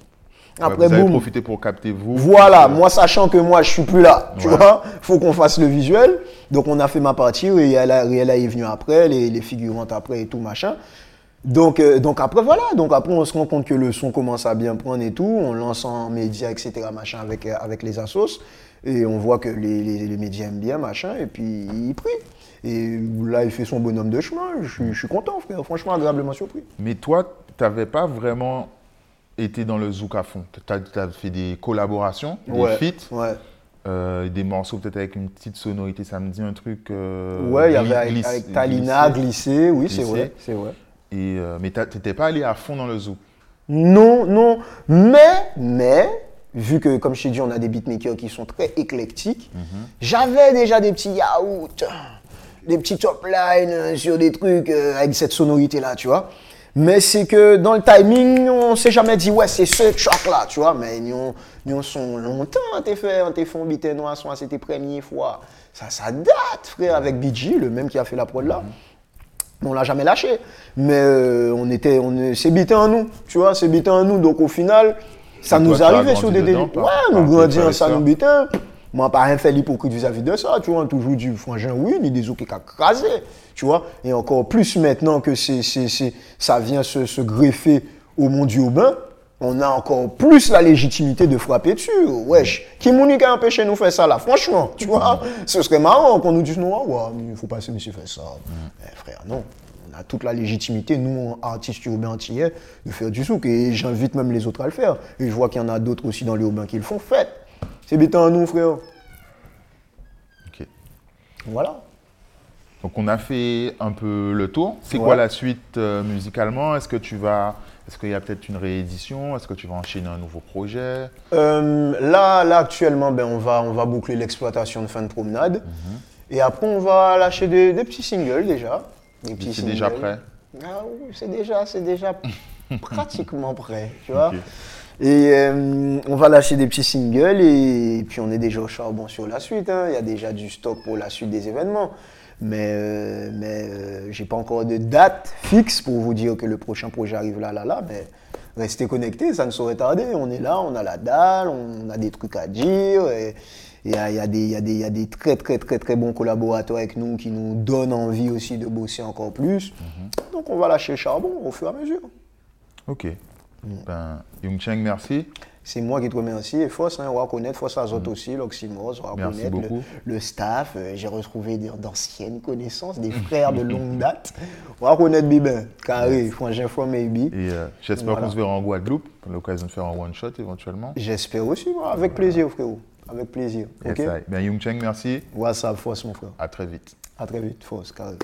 Après, vous avez boum. profité pour capter vous. Voilà, Euh, moi sachant que moi je suis plus là, tu Ouais. vois, faut qu'on fasse le visuel. Donc on a fait ma partie, Riella, Riella est venu après, les, les figurantes après et tout machin. Donc, euh, donc après voilà, donc après on se rend compte que le son commence à bien prendre et tout, on lance en médias etc machin avec, euh, avec les assos et on voit que les, les- les médias aiment bien machin et puis il prie. Et là il fait son bonhomme de chemin, je, suis- je suis content frère, franchement agréablement surpris. Mais toi, tu n'avais pas vraiment été dans le zouk à fond. Tu as, fait des collaborations, des feats, ouais. euh, des morceaux peut-être avec une petite sonorité. Ça me dit un truc. euh, Ouais, il y avait avec, avec Talina, glissé. glissé, oui c'est vrai, c'est vrai. Et, euh, mais tu n'étais pas allé à fond dans le zouk. Non, non. Mais, mais, vu que, comme je t'ai dit, on a des beatmakers qui sont très éclectiques, j'avais déjà des petits yaourts. des petits top lines euh, sur des trucs euh, avec cette sonorité-là, tu vois. Mais c'est que dans le timing, on s'est jamais dit, ouais, c'est ce track-là, tu vois. Mais nous, nous sont longtemps, on t'a fait, t'a fait beat noir, c'était première fois. Ça, ça date, frère, avec BG, le même qui a fait la prod là. On l'a jamais lâché. Mais euh, on était, on est- c'est bité en nous, tu vois, c'est bité en nous. Donc au final, ça nous toi, arrivait sur des délits. Ouais, nous grandir, ça nous bitait. Moi, pas rien fait l'hypocrite vis-à-vis de ça, tu vois. Toujours du frangin, oui, ni des autres qui a crasé, tu vois. Et encore plus maintenant que c'est, c'est, c'est- ça vient se, se greffer au monde urbain, on a encore plus la légitimité de frapper dessus. Wesh, qui m'a qui a empêché de nous faire ça là? Franchement, tu vois, ce serait marrant qu'on nous dise non, ah ouais, mais il faut pas se faire ça. Eh, frère, non. On a toute la légitimité, nous, artistes urbains antillais, de faire du souk. Et j'invite même les autres à le faire. Et je vois qu'il y en a d'autres aussi dans les urbains qui le font. Faites C'est béton à nous, frère. Ok. Voilà. Donc on a fait un peu le tour. C'est Ouais. quoi la suite euh, musicalement? Est-ce que tu vas, est-ce qu'il y a peut-être une réédition? Est-ce que tu vas enchaîner un nouveau projet? Euh, là, là, actuellement, ben, on, va, on va boucler l'exploitation de fin de promenade. Mhm. Et après, on va lâcher des, des petits singles déjà. C'est déjà prêt Ah oui, c'est déjà, c'est déjà pratiquement prêt, tu vois. Et euh, on va lâcher des petits singles et, puis on est déjà au charbon sur la suite. hein. Il y a déjà du stock pour la suite des événements. Mais, euh, mais euh, j'ai pas encore de date fixe pour vous dire que le prochain projet arrive là, là, là. Mais restez connectés, ça ne saurait tarder. On est là, on a la dalle, on a des trucs à dire. Et il y a, y a y y a des très, très, très, très bons collaborateurs avec nous qui nous donnent envie aussi de bosser encore plus. Donc on va lâcher le charbon au fur et à mesure. Ok. Ben, Yung Cheng, merci. C'est moi qui te remercie. Et Foss, hein, on va reconnaître Foss Azote aussi, l'Oxymos, on va Mm. Beaucoup. le, le staff. Euh, J'ai retrouvé d'anciennes connaissances, des frères de longue date. On va reconnaître Bibin, carré, frangin fois maybe. Et euh, j'espère Voilà. qu'on se verra en Guadeloupe, à l'occasion de faire un one shot éventuellement. J'espère aussi, moi, avec plaisir, frérot. Avec plaisir. Ok? I. Ben, Yung merci. What's up, force, mon frère. À très vite. À très vite, force, carrément.